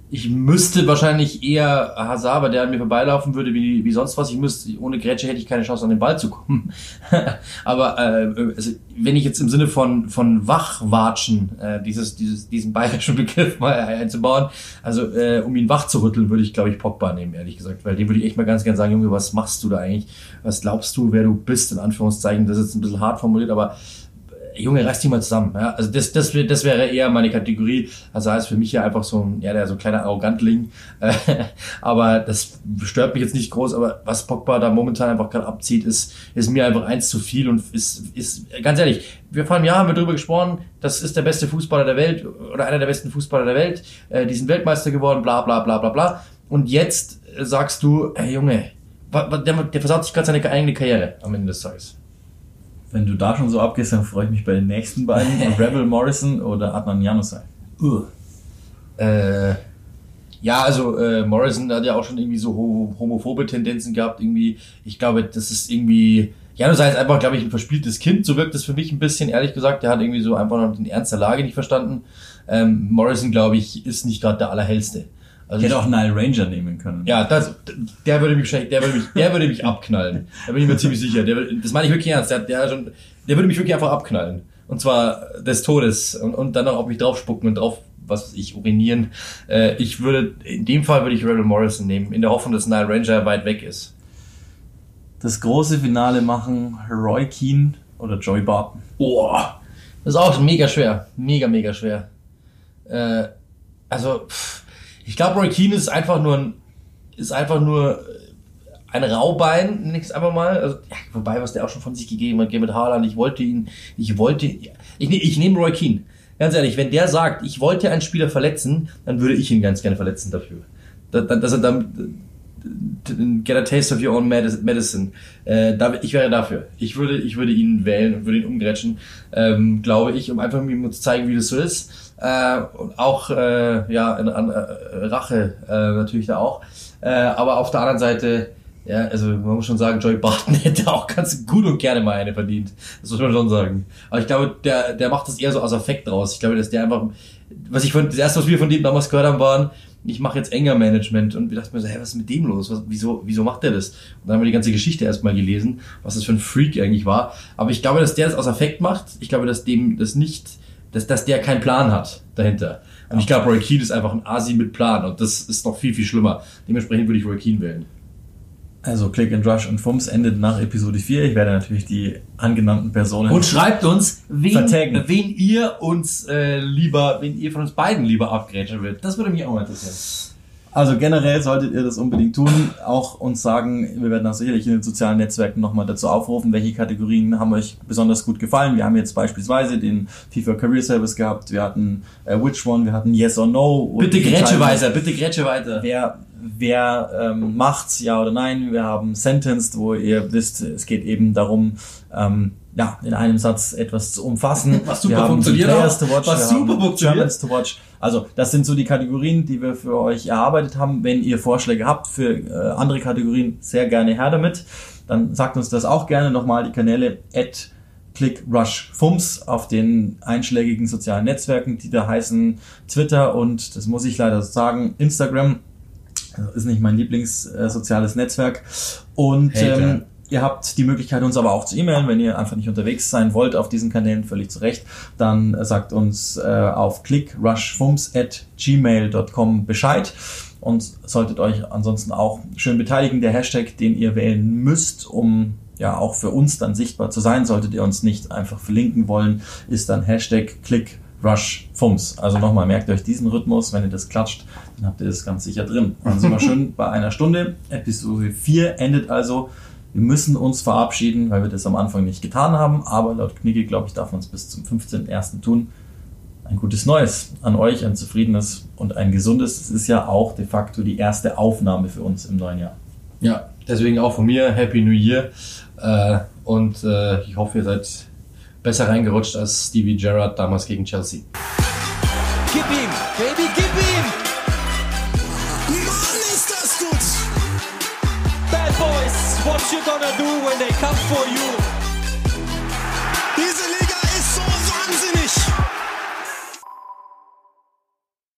ich müsste wahrscheinlich eher Hazard, aber der an mir vorbeilaufen würde wie, wie sonst was. Ich müsste, ohne Grätsche hätte ich keine Chance an den Ball zu kommen. aber äh, also, wenn ich jetzt im Sinne von, von Wachwatschen, äh, dieses, dieses, diesen bayerischen Begriff mal einzubauen, also äh, um ihn wach zu rütteln, würde ich, glaube ich, Pogba nehmen, ehrlich gesagt. Weil dem würde ich echt mal ganz gern sagen, Junge, was machst du da eigentlich? Was glaubst du, wer du bist, in Anführungszeichen? Das ist jetzt ein bisschen hart formuliert, aber Junge, reiß dich mal zusammen. Ja? Also das, das, das wäre eher meine Kategorie. Also ist für mich ja einfach so ein, ja, der so ein kleiner Arrogantling. Aber das stört mich jetzt nicht groß. Aber was Pogba da momentan einfach gerade abzieht, ist, ist mir einfach eins zu viel und ist, ist ganz ehrlich. Wir vor einem Jahr haben wir darüber gesprochen, das ist der beste Fußballer der Welt oder einer der besten Fußballer der Welt. Äh, die sind Weltmeister geworden, bla bla bla bla bla. Und jetzt äh, sagst du, hey Junge, der, der versaut sich gerade seine eigene Karriere am Ende des Tages. Wenn du da schon so abgehst, dann freue ich mich bei den nächsten beiden. Rebel Morrison oder Adnan Januzaj. Äh, ja, also äh, Morrison hat ja auch schon irgendwie so ho homophobe Tendenzen gehabt. Irgendwie, ich glaube, das ist irgendwie. Ja, das heißt einfach, glaube ich, ein verspieltes Kind. So wirkt es für mich ein bisschen, ehrlich gesagt. Der hat irgendwie so einfach noch den Ernst der Lage nicht verstanden. Ähm, Morrison, glaube ich, ist nicht gerade der allerhellste. Also Ich hätte auch Nile Ranger nehmen können. ja, das, der würde mich der würde mich, der würde mich abknallen. Da bin ich mir ziemlich sicher. Der, das meine ich wirklich ernst. Der, der, schon, der würde mich wirklich einfach abknallen. Und zwar des Todes. Und, und dann noch auf mich draufspucken und drauf was weiß ich, urinieren. Äh, ich würde, in dem Fall würde ich Rebel Morrison nehmen, in der Hoffnung, dass Nile Ranger weit weg ist. Das große Finale machen Roy Keane oder Joey Barton. Boah, das ist auch mega schwer. Mega, mega schwer. Äh, also, pff, ich glaube, Roy Keane ist einfach nur ein, ist einfach nur ein Raubein, nichts einfach mal. Also, ja, wobei, was der auch schon von sich gegeben hat, mit Haaland, ich wollte ihn, ich wollte, ich, ne- ich nehme Roy Keane. Ganz ehrlich, wenn der sagt, ich wollte einen Spieler verletzen, dann würde ich ihn ganz gerne verletzen dafür. Da- da- Dass er dann, get a taste of your own medic- medicine. Äh, da, ich wäre dafür. Ich würde, ich würde ihn wählen und würde ihn umgrätschen, ähm, glaube ich, um einfach mir zu zeigen, wie das so ist. Äh, und auch, äh, ja, an, an, äh, Rache äh, natürlich da auch. Äh, aber auf der anderen Seite, ja, also man muss schon sagen, Joey Barton hätte auch ganz gut und gerne mal eine verdient. Das muss man schon sagen. Aber ich glaube, der, der macht das eher so aus Affekt raus. Ich glaube, dass der einfach, was ich von, das erste, was wir von dem damals gehört haben, waren, ich mache jetzt enger Management und wir dachten mir so, hey, was ist mit dem los? Was, wieso, wieso macht der das? Und dann haben wir die ganze Geschichte erstmal gelesen, was das für ein Freak eigentlich war. Aber ich glaube, dass der das aus Affekt macht. Ich glaube, dass dem das nicht, dass, dass der keinen Plan hat dahinter. Und ich glaube, Roy Keane ist einfach ein Asi mit Plan und das ist noch viel, viel schlimmer. Dementsprechend würde ich Roy Keane wählen. Also Click and Rush und Fums endet nach Episode 4. Ich werde natürlich die angenannten Personen. Und schreibt uns, wen, wen ihr uns äh, lieber, wen ihr von uns beiden lieber abgrätschen würdet. Das würde mich auch mal interessieren. Also generell solltet ihr das unbedingt tun. Auch uns sagen, wir werden das sicherlich in den sozialen Netzwerken nochmal dazu aufrufen, welche Kategorien haben euch besonders gut gefallen. Wir haben jetzt beispielsweise den FIFA Career Service gehabt, wir hatten äh, Which One, wir hatten Yes or No. Bitte Grätsche weiter, bitte Grätsche weiter. Wer, wer ähm, macht's, ja oder nein? Wir haben Sentenced, wo ihr wisst, es geht eben darum, ähm, ja, in einem Satz etwas zu umfassen. Was super wir haben funktioniert Players to watch, Was super funktioniert. To watch. Also, das sind so die Kategorien, die wir für euch erarbeitet haben. Wenn ihr Vorschläge habt für äh, andere Kategorien, sehr gerne her damit. Dann sagt uns das auch gerne nochmal die Kanäle at ClickRushFums auf den einschlägigen sozialen Netzwerken, die da heißen Twitter und, das muss ich leider sagen, Instagram. Das ist nicht mein Lieblings äh, Netzwerk. Und ähm, ihr habt die Möglichkeit, uns aber auch zu e-mailen, wenn ihr einfach nicht unterwegs sein wollt auf diesen Kanälen, völlig zu Recht. Dann äh, sagt uns äh, auf clickrushfums at gmail.com Bescheid und solltet euch ansonsten auch schön beteiligen. Der Hashtag, den ihr wählen müsst, um ja auch für uns dann sichtbar zu sein, solltet ihr uns nicht einfach verlinken wollen, ist dann Hashtag click Rush Fums. Also nochmal, merkt euch diesen Rhythmus, wenn ihr das klatscht, dann habt ihr das ganz sicher drin. Und dann sind wir schön bei einer Stunde. Episode 4 endet also. Wir müssen uns verabschieden, weil wir das am Anfang nicht getan haben, aber laut Knigge, glaube ich, darf man es bis zum 15.01. tun. Ein gutes Neues an euch, ein zufriedenes und ein gesundes. Es ist ja auch de facto die erste Aufnahme für uns im neuen Jahr. Ja, deswegen auch von mir Happy New Year. Äh, und äh, ich hoffe, ihr seid besser reingerutscht als Stevie Gerrard damals gegen Chelsea. Gib ihm, Baby, gib ihm! What you gonna do when they come for you?